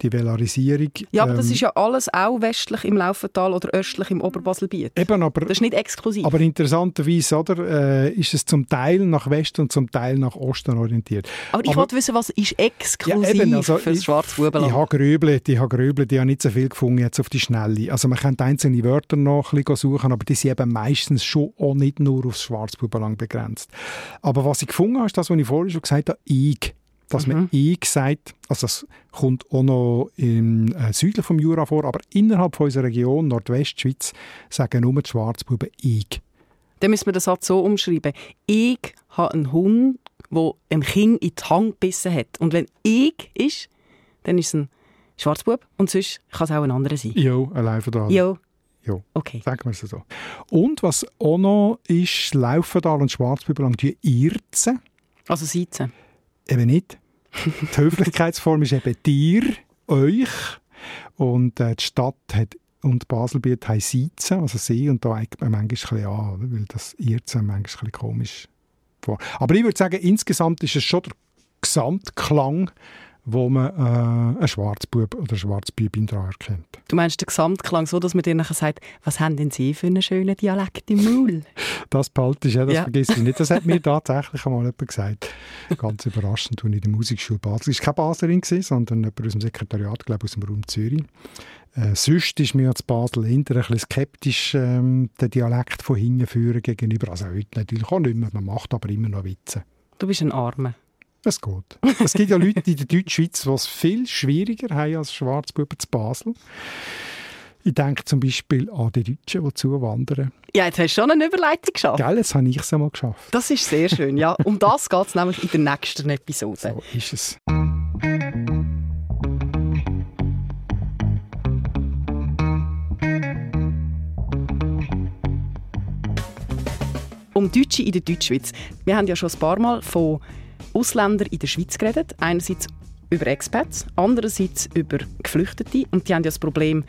die Velarisierung. Ja, aber das Ähm, ist ja alles auch westlich im Laufental oder östlich im Oberbaselbiet. Eben, aber, Das ist nicht exklusiv. aber interessanterweise oder, äh, ist es zum Teil nach Westen und zum Teil nach Osten orientiert. aber ich wollte wissen, was ist exklusiv Ja, eben, also für das Schwarzbubenland? Ich habe grübelt, ich habe grübelt, ich habe nicht so viel gefunden jetzt auf die Schnelle. Also man könnte einzelne Wörter noch ein bisschen suchen, aber die sind eben meistens schon auch nicht nur aufs Schwarzbubenland begrenzt. Aber was ich gefunden habe, ist das, was ich vorhin schon gesagt habe, ich. Dass man ich sagt, also das kommt auch noch im äh, Süden vom Jura vor, aber innerhalb von unserer Region, Nordwestschweiz, sagen nur die Schwarzbuben ich. Dann müssen wir den Satz so umschreiben. Ich habe einen Hund, der einem Kind in die Hand gebissen hat. Und wenn ich ist, dann ist es ein Schwarzbub und sonst kann es auch ein anderer sein. Jo, allein von da. Jo. Jo. Okay. Sagen wir es so. Und was auch noch ist, Laufendal und Schwarzbubenland, die irzen. Also Seizen. Eben nicht. Die Höflichkeitsform ist eben dir, euch. Und äh, die Stadt hat und Baselbiet haben Seizen, also sie, und da eigentlich manchmal ein an, weil das Irzen manchmal ein komisch vor. Aber ich würde sagen, insgesamt ist es schon der Gesamtklang, wo man äh, einen Schwarzbub oder eine Schwarzbübin daran erkennt. Du meinst den Gesamtklang so, dass man dir nachher sagt, was haben denn Sie für einen schönen Dialekt im Maul? Das behalte ich, ja, das Ja. vergisst ich nicht. Das hat mir tatsächlich einmal jemand gesagt. Ganz überraschend, als ich in der Musikschule Basel. Es war keine Baslerin, gewesen, sondern jemand aus dem Sekretariat, glaube ich, aus dem Raum Zürich. Äh, sonst ist mir als Basel eher ein bisschen skeptisch ähm, der Dialekt von hinten führen gegenüber. Also heute natürlich auch nicht mehr. Man macht aber immer noch Witze. Du bist ein Armer. Es geht. Es gibt ja Leute in der Deutschschweiz, die es viel schwieriger haben als Schwarzbuben zu Basel. Ich denke zum Beispiel an die Deutschen, die zuwandern. Ja, jetzt hast du schon eine Überleitung geschafft. Gell, jetzt habe ich es einmal geschafft. Das ist sehr schön, ja. Um das geht es nämlich in der nächsten Episode. So ist es. Um Deutsche in der Deutschschweiz. Wir haben ja schon ein paar Mal von Ausländern in der Schweiz geredet. Einerseits über Expats, andererseits über Geflüchtete. Und die haben ja das Problem,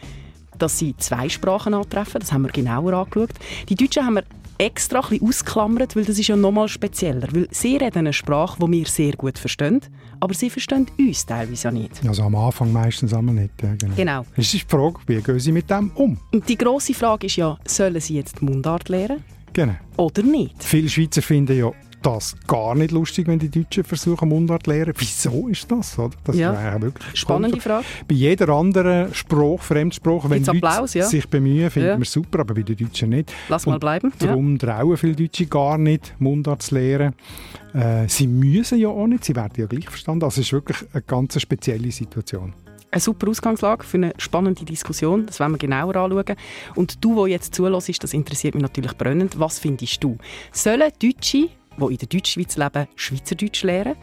dass sie zwei Sprachen antreffen. Das haben wir genauer angeschaut. Die Deutschen haben wir extra ein bisschen ausklammert, weil das ist ja nochmal spezieller. Weil sie reden eine Sprache, die wir sehr gut verstehen, aber sie verstehen uns teilweise ja nicht. Also am Anfang meistens einmal nicht. Ja, genau. Genau. Es ist die Frage, wie gehen sie mit dem um? Und die grosse Frage ist ja, sollen sie jetzt Mundart lernen Genau. oder nicht? Viele Schweizer finden ja das gar nicht lustig, wenn die Deutschen versuchen, Mundart zu lernen. Wieso ist das? Oder? Das Ja. wäre wirklich Spannende Frage. Bei jeder anderen Spruch, Fremdsprache, wenn Leute Applaus, ja? sich bemühen, finden Ja. wir super, aber bei den Deutschen nicht. Lass mal Und bleiben. Ja. Darum trauen viele Deutsche gar nicht, Mundart zu lernen. Äh, sie müssen ja auch nicht, sie werden ja gleich verstanden. Also es ist wirklich eine ganz spezielle Situation. Eine super Ausgangslage für eine spannende Diskussion. Das werden wir genauer anschauen. Und du, wo jetzt zulässt, das interessiert mich natürlich brennend. Was findest du? Sollen Deutsche, die in der Deutschschweiz leben, Schweizerdeutsch lernen?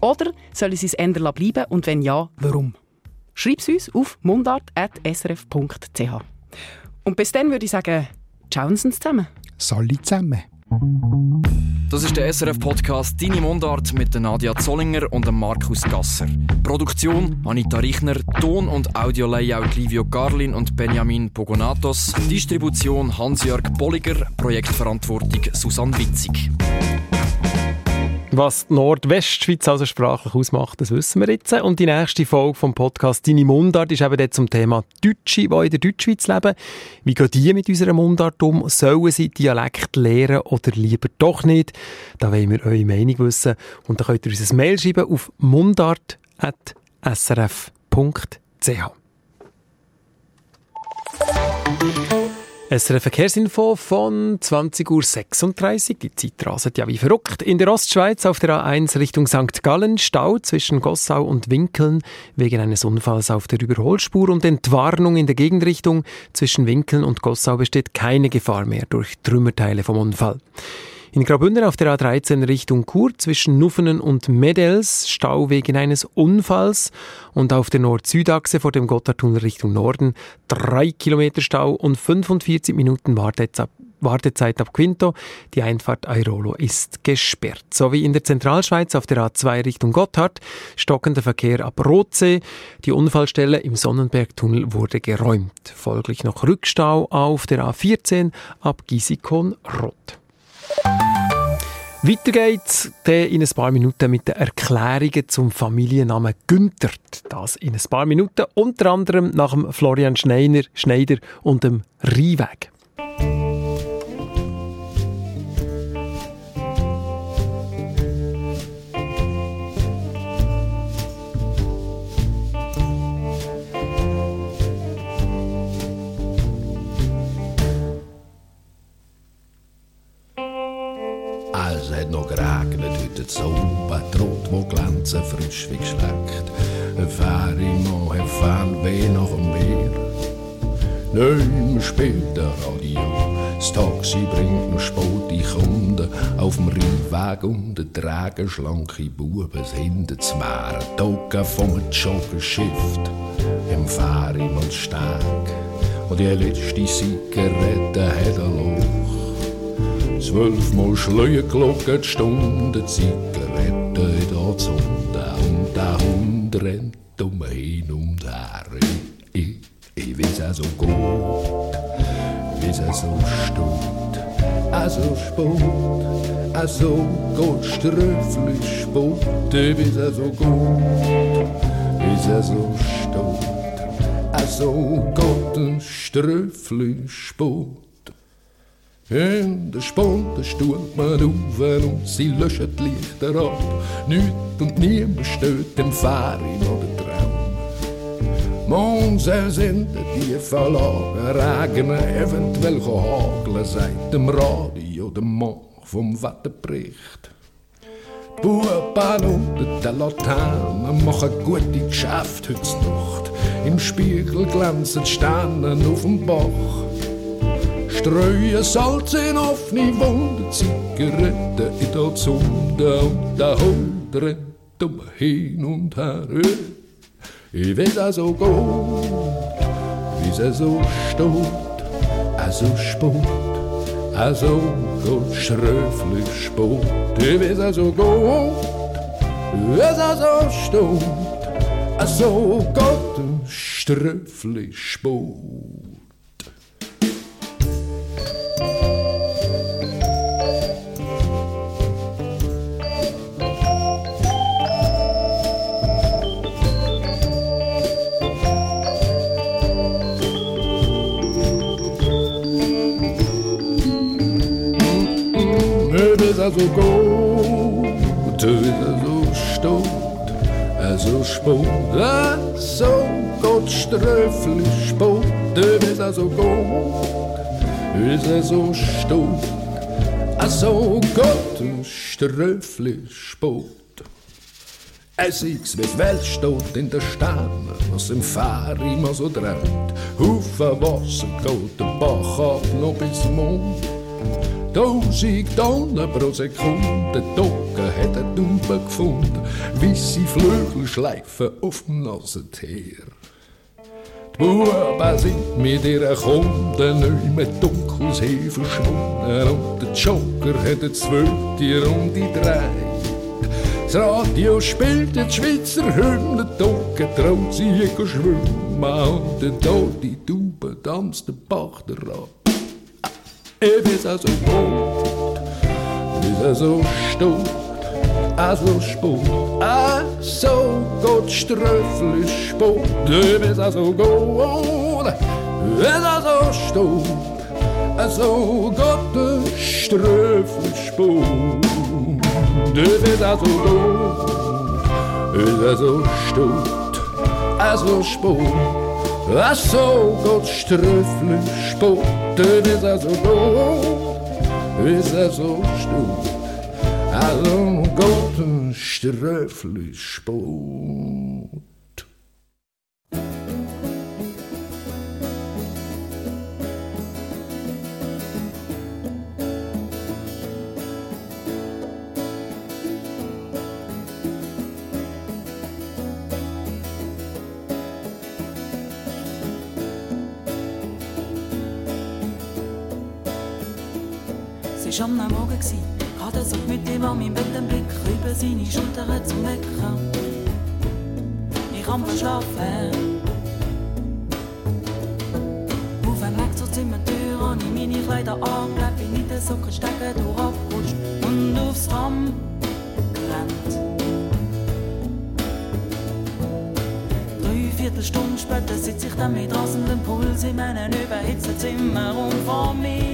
Oder sollen sie es ändern bleiben? Und wenn ja, warum? Schreib es uns auf mundart.srf.ch. Und bis dann würde ich sagen, schauen Sie uns zusammen. Salli zusammen. Das ist der SRF-Podcast «Deine Mundart» mit Nadia Zollinger und Markus Gasser. Produktion Anita Richner, Ton- und Audio-Layout Livio Garlin und Benjamin Pogonatos, Distribution Hans-Jörg Bolliger, Projektverantwortung Susanne Witzig. Was Nordwestschweiz also sprachlich ausmacht, das wissen wir jetzt. Und die nächste Folge vom Podcast «Deine Mundart» ist eben dort zum Thema Deutsche, die in der Deutschschweiz leben. Wie gehen die mit unserer Mundart um? Sollen sie Dialekt lernen oder lieber doch nicht? Da wollen wir eure Meinung wissen. Und da könnt ihr uns ein Mail schreiben auf mundart.srf.ch. SRF Verkehrsinfo von 20.36 Uhr. Die Zeit raset ja wie verrückt. In der Ostschweiz auf der A1 Richtung St. Gallen Stau zwischen Gossau und Winkeln wegen eines Unfalls auf der Überholspur und Entwarnung in der Gegenrichtung. Zwischen Winkeln und Gossau besteht keine Gefahr mehr durch Trümmerteile vom Unfall. In Graubünden auf der A13 Richtung Chur zwischen Nuffenen und Medels Stau wegen eines Unfalls und auf der Nord-Süd-Achse vor dem Gotthardtunnel Richtung Norden drei Kilometer Stau und 45 Minuten Wartezeit ab Quinto. Die Einfahrt Airolo ist gesperrt. So wie in der Zentralschweiz auf der A2 Richtung Gotthard stockender Verkehr ab Rotsee. Die Unfallstelle im Sonnenbergtunnel wurde geräumt. Folglich noch Rückstau auf der A14 ab Gisikon-Rot. Weiter geht's. In ein paar Minuten mit den Erklärungen zum Familiennamen Günther. Das in ein paar Minuten, unter anderem nach dem Florian Schneider, Schneider und dem Rheinweg. noch geregnet, heute die Sonne droht, wo glänzen frisch wie geschleckt. Ein Fährimann hat Fernweh nach dem Meer. Neun spielt der Radio, das Taxi bringt noch spotte Kunden auf dem Rheinweg und der tragen schlanke Buben hinten das Meer. Tocken vom Joggenschiff im Fährimannssteg und die letzte Zigarette hat er Loch. Zwölfmal Schleierglocken, die Stunde Zigarette in der Zunde und der Hund rennt um hin und her. Ich, ich weiß auch so gut, weiß auch so stut, also spät, also Gott ströflich spät, ich weiß auch so gut, weiß auch so stut, also Gott ströflich spät. In der Sponde stuhlt man auf und sie löschen die Lichter ab. Nichts und niemand steht dem Fährin oder Traum. Monse sind die Verlagen, regnen eventuell hageln seit dem Radio, dem Mann vom Wetterbericht. Die Buben unter der Laterne machen gute Geschäfte heute Nacht. Im Spiegel glänzen Sterne auf dem Bach. Streuen Salz in offene Wunden, Zigaretten in der Zunde und der Hund rennt um hin und her. Ich weiß also gut, wie es so steht, also spät, also gut schröflich spät. Ich weiß also gut, wie es also steht, also gut schröflich spät. Also gut, wieder so stot, also spät, also Gott ströflich spät, wieder so gut, wieder so stot, also Gott ströflich spät. Es ist wie Welt steht in der Sterne, was im Fahr immer so drängt. Haufen Wasser geht Bach ab noch bis Mond. Tausend Tonnen pro Sekunde, Dogge hat er Dumpe gefunden, weisse Flügel schleifen auf dem Nasenteer. Die Buben sind mit ihren Kunden nicht mehr dunkles See verschwunden und der Joker hat ein Zwölftier um die drei. Das Radio spielt die Schweizer Hymne, Dogge traut sich schwimmen und der Todi Tube tanzt den Bach ab. Ist er so gut, ist er so stot, also spät, ah so Gott ströflich spät, ist er so gut, er so stot, also Gott ströflich spät, ist er so gut, ist er so stot, also spät, Ach so Gott ströffle spotten ist er so doof, ist er so stumpf. Also mit an meinem Bett den Blick über seine Schulter zum Wecker. Ich kann verschlafen. Auf dem Weg zur Zimmertür habe ich meine Kleider angelegt, bin in den Socken stecken durchgerutscht und aufs Tram gerannt. Viertelstunden später sitze ich dann mit rasendem Puls in meinem überhitzten Zimmer und vor mir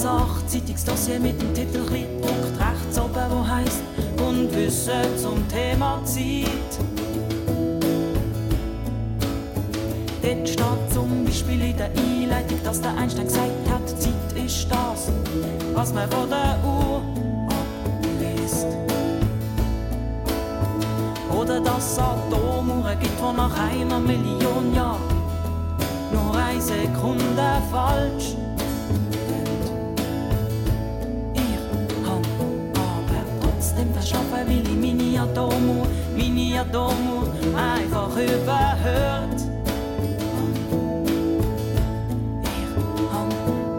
Zeitungsdossier mit dem Titel gedruckt rechts oben, wo heisst Grundwissen zum Thema Zeit. Dort steht zum Beispiel in der Einleitung, dass der Einstein gesagt hat, Zeit ist das, was man von der Uhr abliest. Oder dass es Atomuhren gibt, die nach einer Million Jahren nur eine Sekunde falsch meine Atomu, meine Atomu einfach überhört.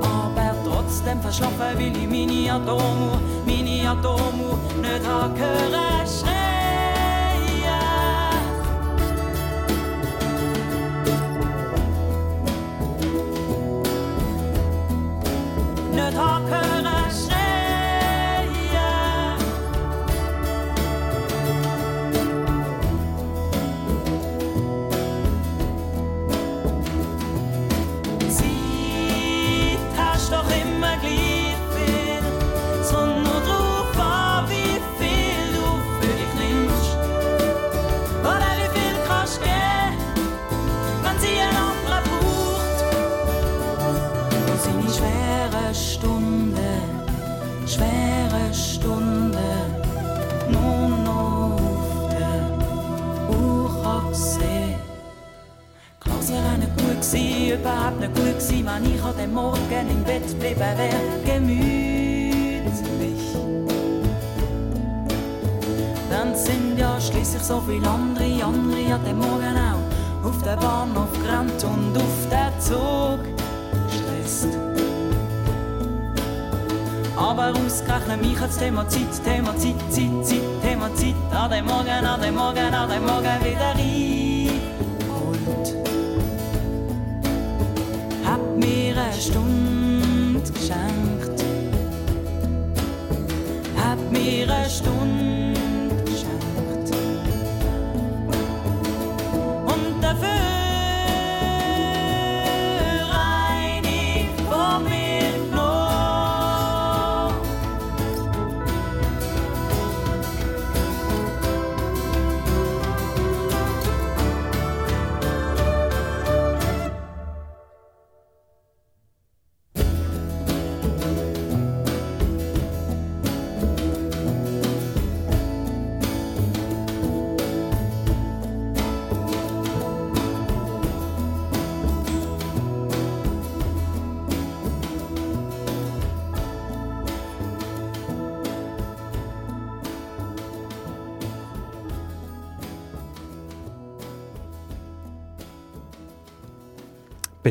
Aber trotzdem verschlafen, weil ich meine Atomu, meine Atomu nicht hab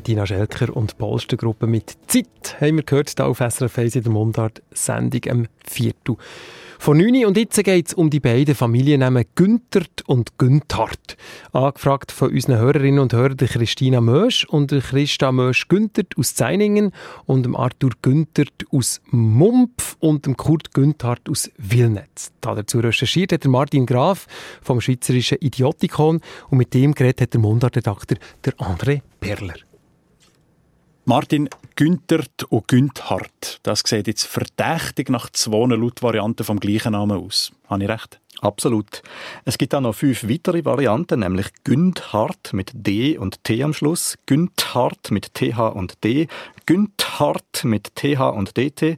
Bettina Schelker und Polstergruppe mit Zeit haben wir gehört, hier auf SRF 1 in der Mundart-Sendung am Viertel. Von 9 und jetzt geht es um die beiden Familiennamen Günthert und Günthard. Angefragt von unseren Hörerinnen und Hörern Christina Mösch und Christa Mösch-Günthert aus Zeiningen und dem Arthur Günthert aus Mumpf und dem Kurt Günthard aus Wilnetz. Dazu recherchiert hat der Martin Graf vom Schweizerischen Idiotikon und mit dem geredet hat der Mundartredakteur André Perler. Martin Günthert und Günthard, das sieht jetzt verdächtig nach zwei Lautvarianten vom gleichen Namen aus. Habe ich recht? Absolut. Es gibt auch noch fünf weitere Varianten, nämlich Gündhard mit D und T am Schluss, Gündhard mit TH und D, Gündhard mit TH und DT,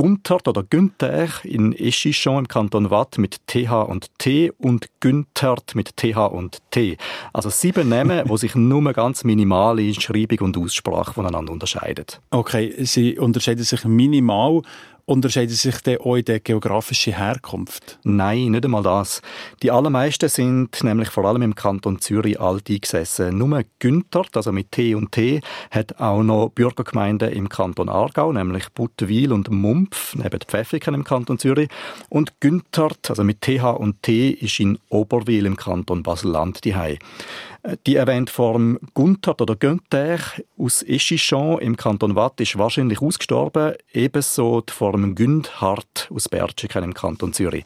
Gunthard oder Günther in Eschichon im Kanton Watt mit TH und T und Günthard mit TH und T. Also sieben Namen, wo sich nur ganz minimal in Schreibung und Aussprache voneinander unterscheiden. Okay, sie unterscheiden sich minimal Unterscheiden sich denn auch in der geografischen Herkunft? Nein, nicht einmal das. Die allermeisten sind nämlich vor allem im Kanton Zürich alt eingesessen. Nur Günther, also mit T und T, hat auch noch Bürgergemeinden im Kanton Aargau, nämlich Buttwil und Mumpf, neben Pfäffiken im Kanton Zürich. Und Günther, also mit TH und T, ist in Oberwil im Kanton Basel-Land die erwähnte Form Gunther oder Günther aus Eschichon im Kanton Watt ist wahrscheinlich ausgestorben, ebenso die Form Gündhard aus Bertschiken im Kanton Zürich.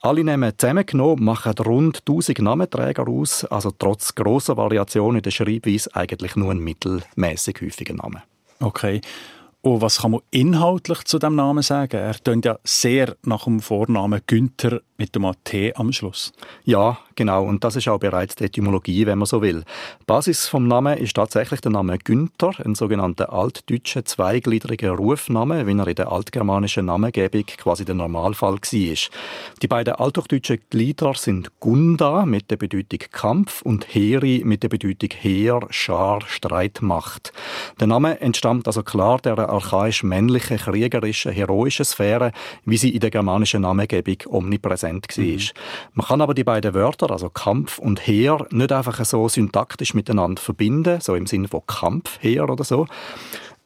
Alle Namen zusammengenommen machen rund 1000 Namenträger aus, also trotz grosser Variationen in der Schreibweise eigentlich nur ein mittelmäßig häufiger Name. Okay. Und was kann man inhaltlich zu dem Namen sagen? Er tönt ja sehr nach dem Vornamen Günther mit dem T am Schluss. Ja, genau. Und das ist auch bereits die Etymologie, wenn man so will. Basis vom Namen ist tatsächlich der Name Günther, ein sogenannter altdeutscher zweigliedriger Rufname, wie er in der altgermanischen Namengebung quasi der Normalfall war. Die beiden althochdeutschen Glieder sind Gunda mit der Bedeutung Kampf und Heri mit der Bedeutung Heer, Schar, Streitmacht. Der Name entstammt also klar der archaisch-männlichen, kriegerischen, heroischen Sphäre, wie sie in der germanischen Namengebung omnipräsent präsent war. Mhm. Man kann aber die beiden Wörter, also Kampf und Heer, nicht einfach so syntaktisch miteinander verbinden, so im Sinne von Kampfheer oder so,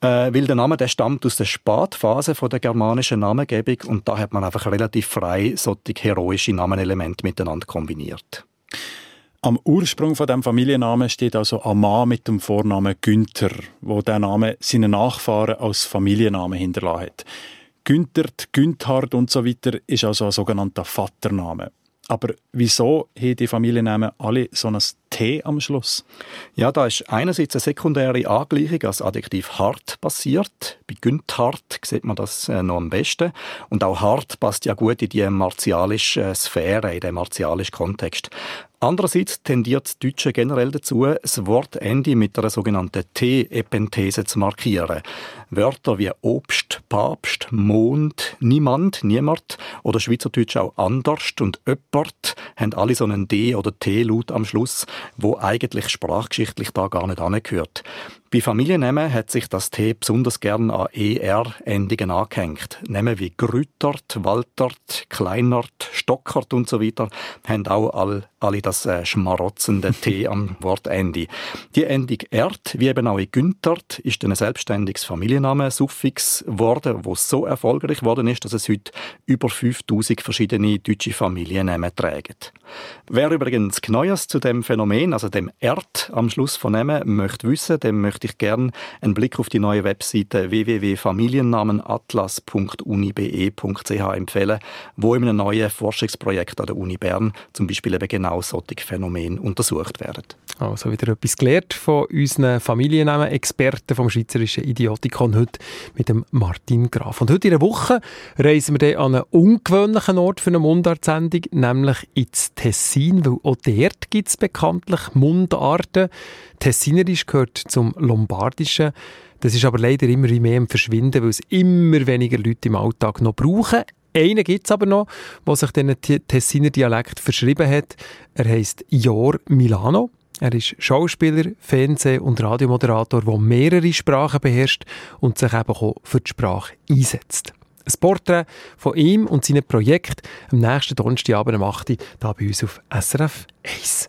äh, weil der Name der stammt aus der Spätphase von der germanischen Namengebung und da hat man einfach relativ frei solche heroische Namenelemente miteinander kombiniert. Am Ursprung von dem Familiennamen steht also ein Mann mit dem Vornamen Günther, wo der Name seinen Nachfahren als Familiennamen hinterlassen hat. Günther, Günthard und so weiter ist also ein sogenannter Vatername. Aber wieso haben die Familiennamen alle so ein Am Schluss? Ja, da ist einerseits eine sekundäre Angleichung als Adjektiv hart passiert. Bei Günthard sieht man das äh, noch am besten. Und auch hart passt ja gut in die martialische Sphäre, in den martialischen Kontext. Andererseits tendiert das Deutsche generell dazu, das Wortende mit einer sogenannten T-Epenthese zu markieren. Wörter wie Obst, Papst, Mond, Niemand, Niemand oder Schweizerdeutsch auch anders und öppert haben alle so einen D- oder T-Laut am Schluss, wo eigentlich sprachgeschichtlich da gar nicht angehört. Bei Familiennamen hat sich das T besonders gern an ER-Endungen angehängt. Namen wie Grütert, Waltert, Kleinert, Stockert und so weiter haben auch all, alle das äh, schmarotzende T am Wortende. Die Endung Ert, wie eben auch in Günthert, ist ein selbstständiges Familienname-Suffix geworden, wo so erfolgreich geworden ist, dass es heute über 5000 verschiedene deutsche Familiennamen trägt. Wer übrigens Neues zu dem Phänomen, also dem Ert am Schluss von Namen, möchte wissen, dem möchte ich gerne einen Blick auf die neue Webseite www.familiennamenatlas.unibe.ch empfehlen, wo in einem neuen Forschungsprojekt an der Uni Bern zum Beispiel eben genau solche Phänomene untersucht werden. Also wieder etwas gelernt von unseren Familiennamen-Experten vom Schweizerischen Idiotikon heute mit dem Martin Graf. Und heute in der Woche reisen wir an einen ungewöhnlichen Ort für eine Mundartsendung, nämlich ins Tessin, weil auch dort gibt es bekanntlich Mundarten. Tessinerisch gehört zum Lombardischen. Das ist aber leider immer mehr im Verschwinden, weil es immer weniger Leute im Alltag noch brauchen. Einen gibt es aber noch, der sich den Tessiner Dialekt verschrieben hat. Er heißt Jor Milano. Er ist Schauspieler, Fernseh- und Radiomoderator, der mehrere Sprachen beherrscht und sich eben auch für die Sprache einsetzt. Ein Porträt von ihm und seinem Projekt am nächsten Donnerstagabend am 8. Uhr, hier bei uns auf SRF 1.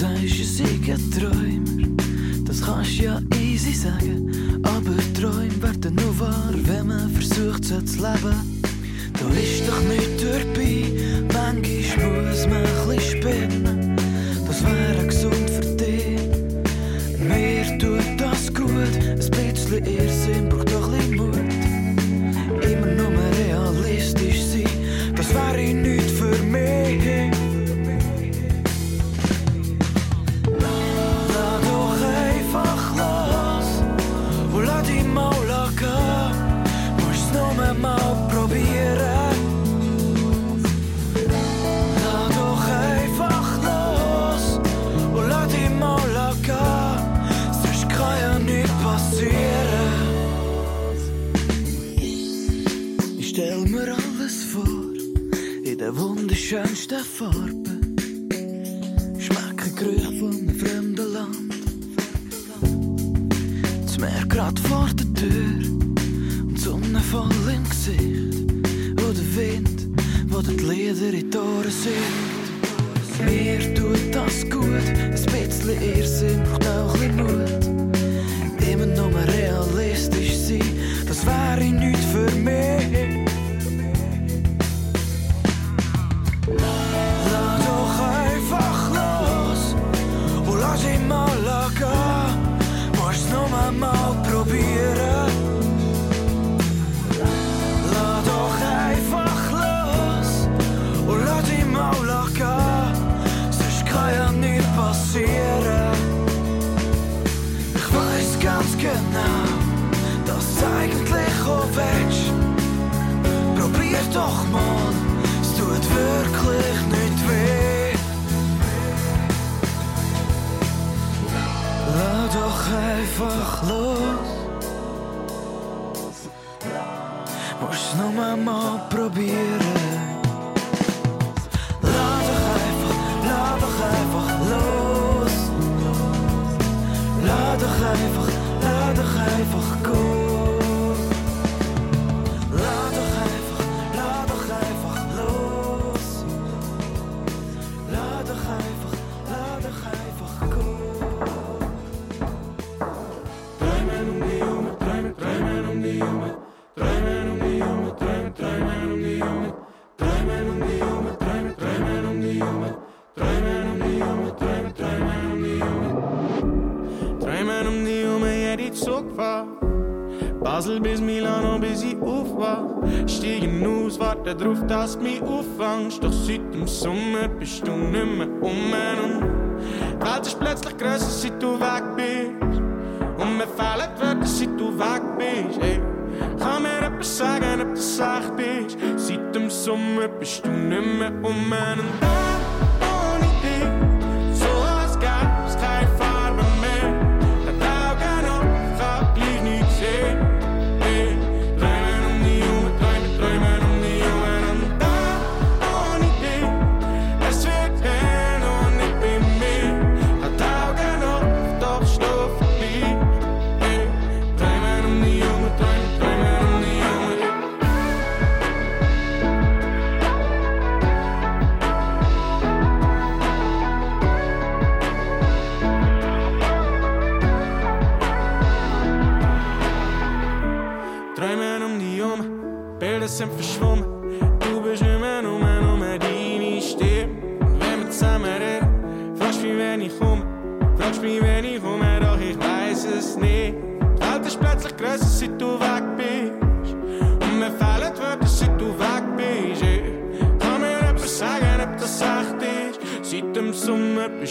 Du sagst, ich sei ein Träumer, das kannst ja easy sagen. Aber Träume werden nur wahr, wenn man versucht, so das Leben. Da ist doch nicht dabei, manchmal muss man ein bisschen spinnen. Das wäre gesund für dich. Mir tut das gut, ein bisschen Irrsinn braucht wunderschönsten Farben. Schmecke Gerüche von einem fremden Land. Das Meer grad vor der Tür und die Sonne voll im Gesicht. Und der Wind, wo die Lieder in die Ohren singt. Mir tut das gut, ein bisschen Irrsinn braucht auch ein bisschen Mut. Immer nur realistisch sein, das wäre nichts für mich. Einfach los. Musst nur mal probieren. Ja die Zugfahrt. Basel bis Milano, bis ich aufwach. Steigen aus, warte drauf, dass du mich auffangst. Doch seit dem Sommer bist du nicht mehr um und die Welt ist plötzlich grösser, seit du weg bist. Und mir fehlen die Wörter, seit du weg bist. Ey. Kann mir jemand sagen, ob das echt ist? Seit dem Sommer bist du nicht mehr um und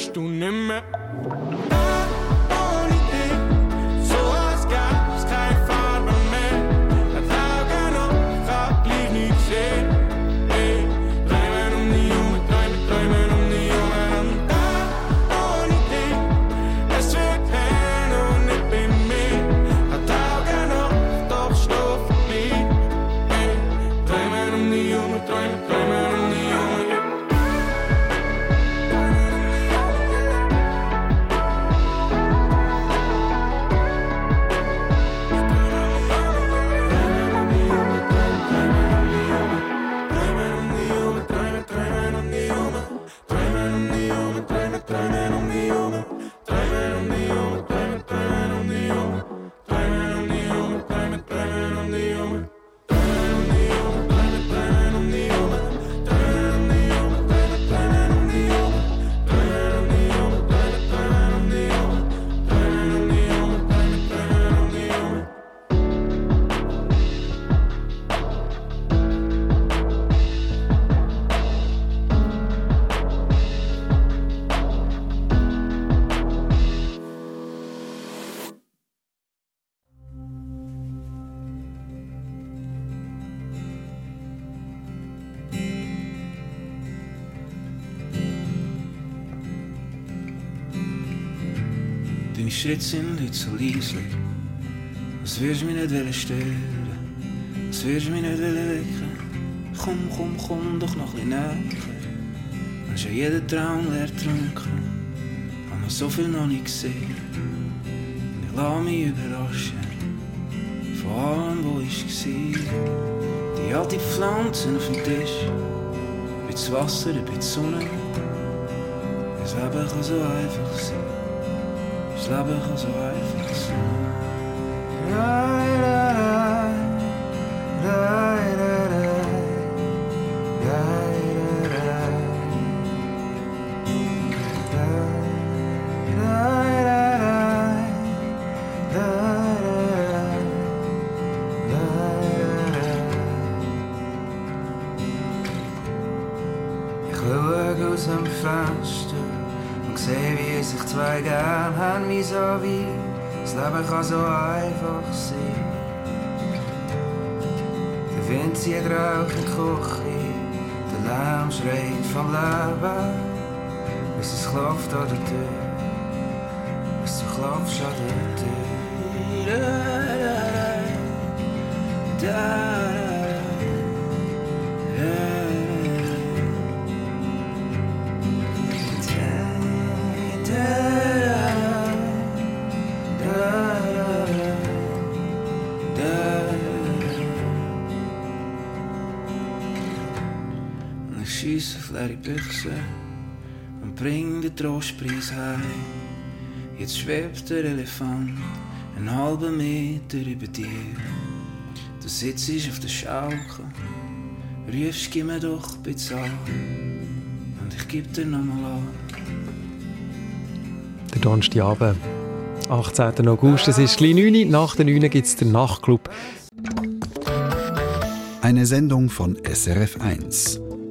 du nicht nicht wollen stören, als würdest du mich nicht wollen wecken. Komm, komm, komm doch noch ein bisschen näher. Und schon jeder Traum leer trunken, haben wir so viel noch nicht gesehen. Und ich lasse mich überraschen von allem, wo ich war. Die alte Pflanzen auf dem Tisch, ein bisschen Wasser, ein bisschen Sonne. Das Leben kann so einfach sein. Das Leben kann so das Leben kann so einfach sein. Der Wind zieht Rauch in die Küche, der Lärm schreit vom Leben, bis es klopft an der Tür, bis du klopfst an der Tür. Da, da, da, leere Büchse und bring den Trostpreis heim. Jetzt schwebt der Elefant einen halben Meter über dir. Du sitzt auf der Schaukel, rufst, gib mir doch bisschen an. Und ich geb dir nochmal an. Der Donnerstagabend, 18. August, es ist gleich 9 Uhr. Nach der 9 gibt es den Nachtclub. Eine Sendung von SRF1.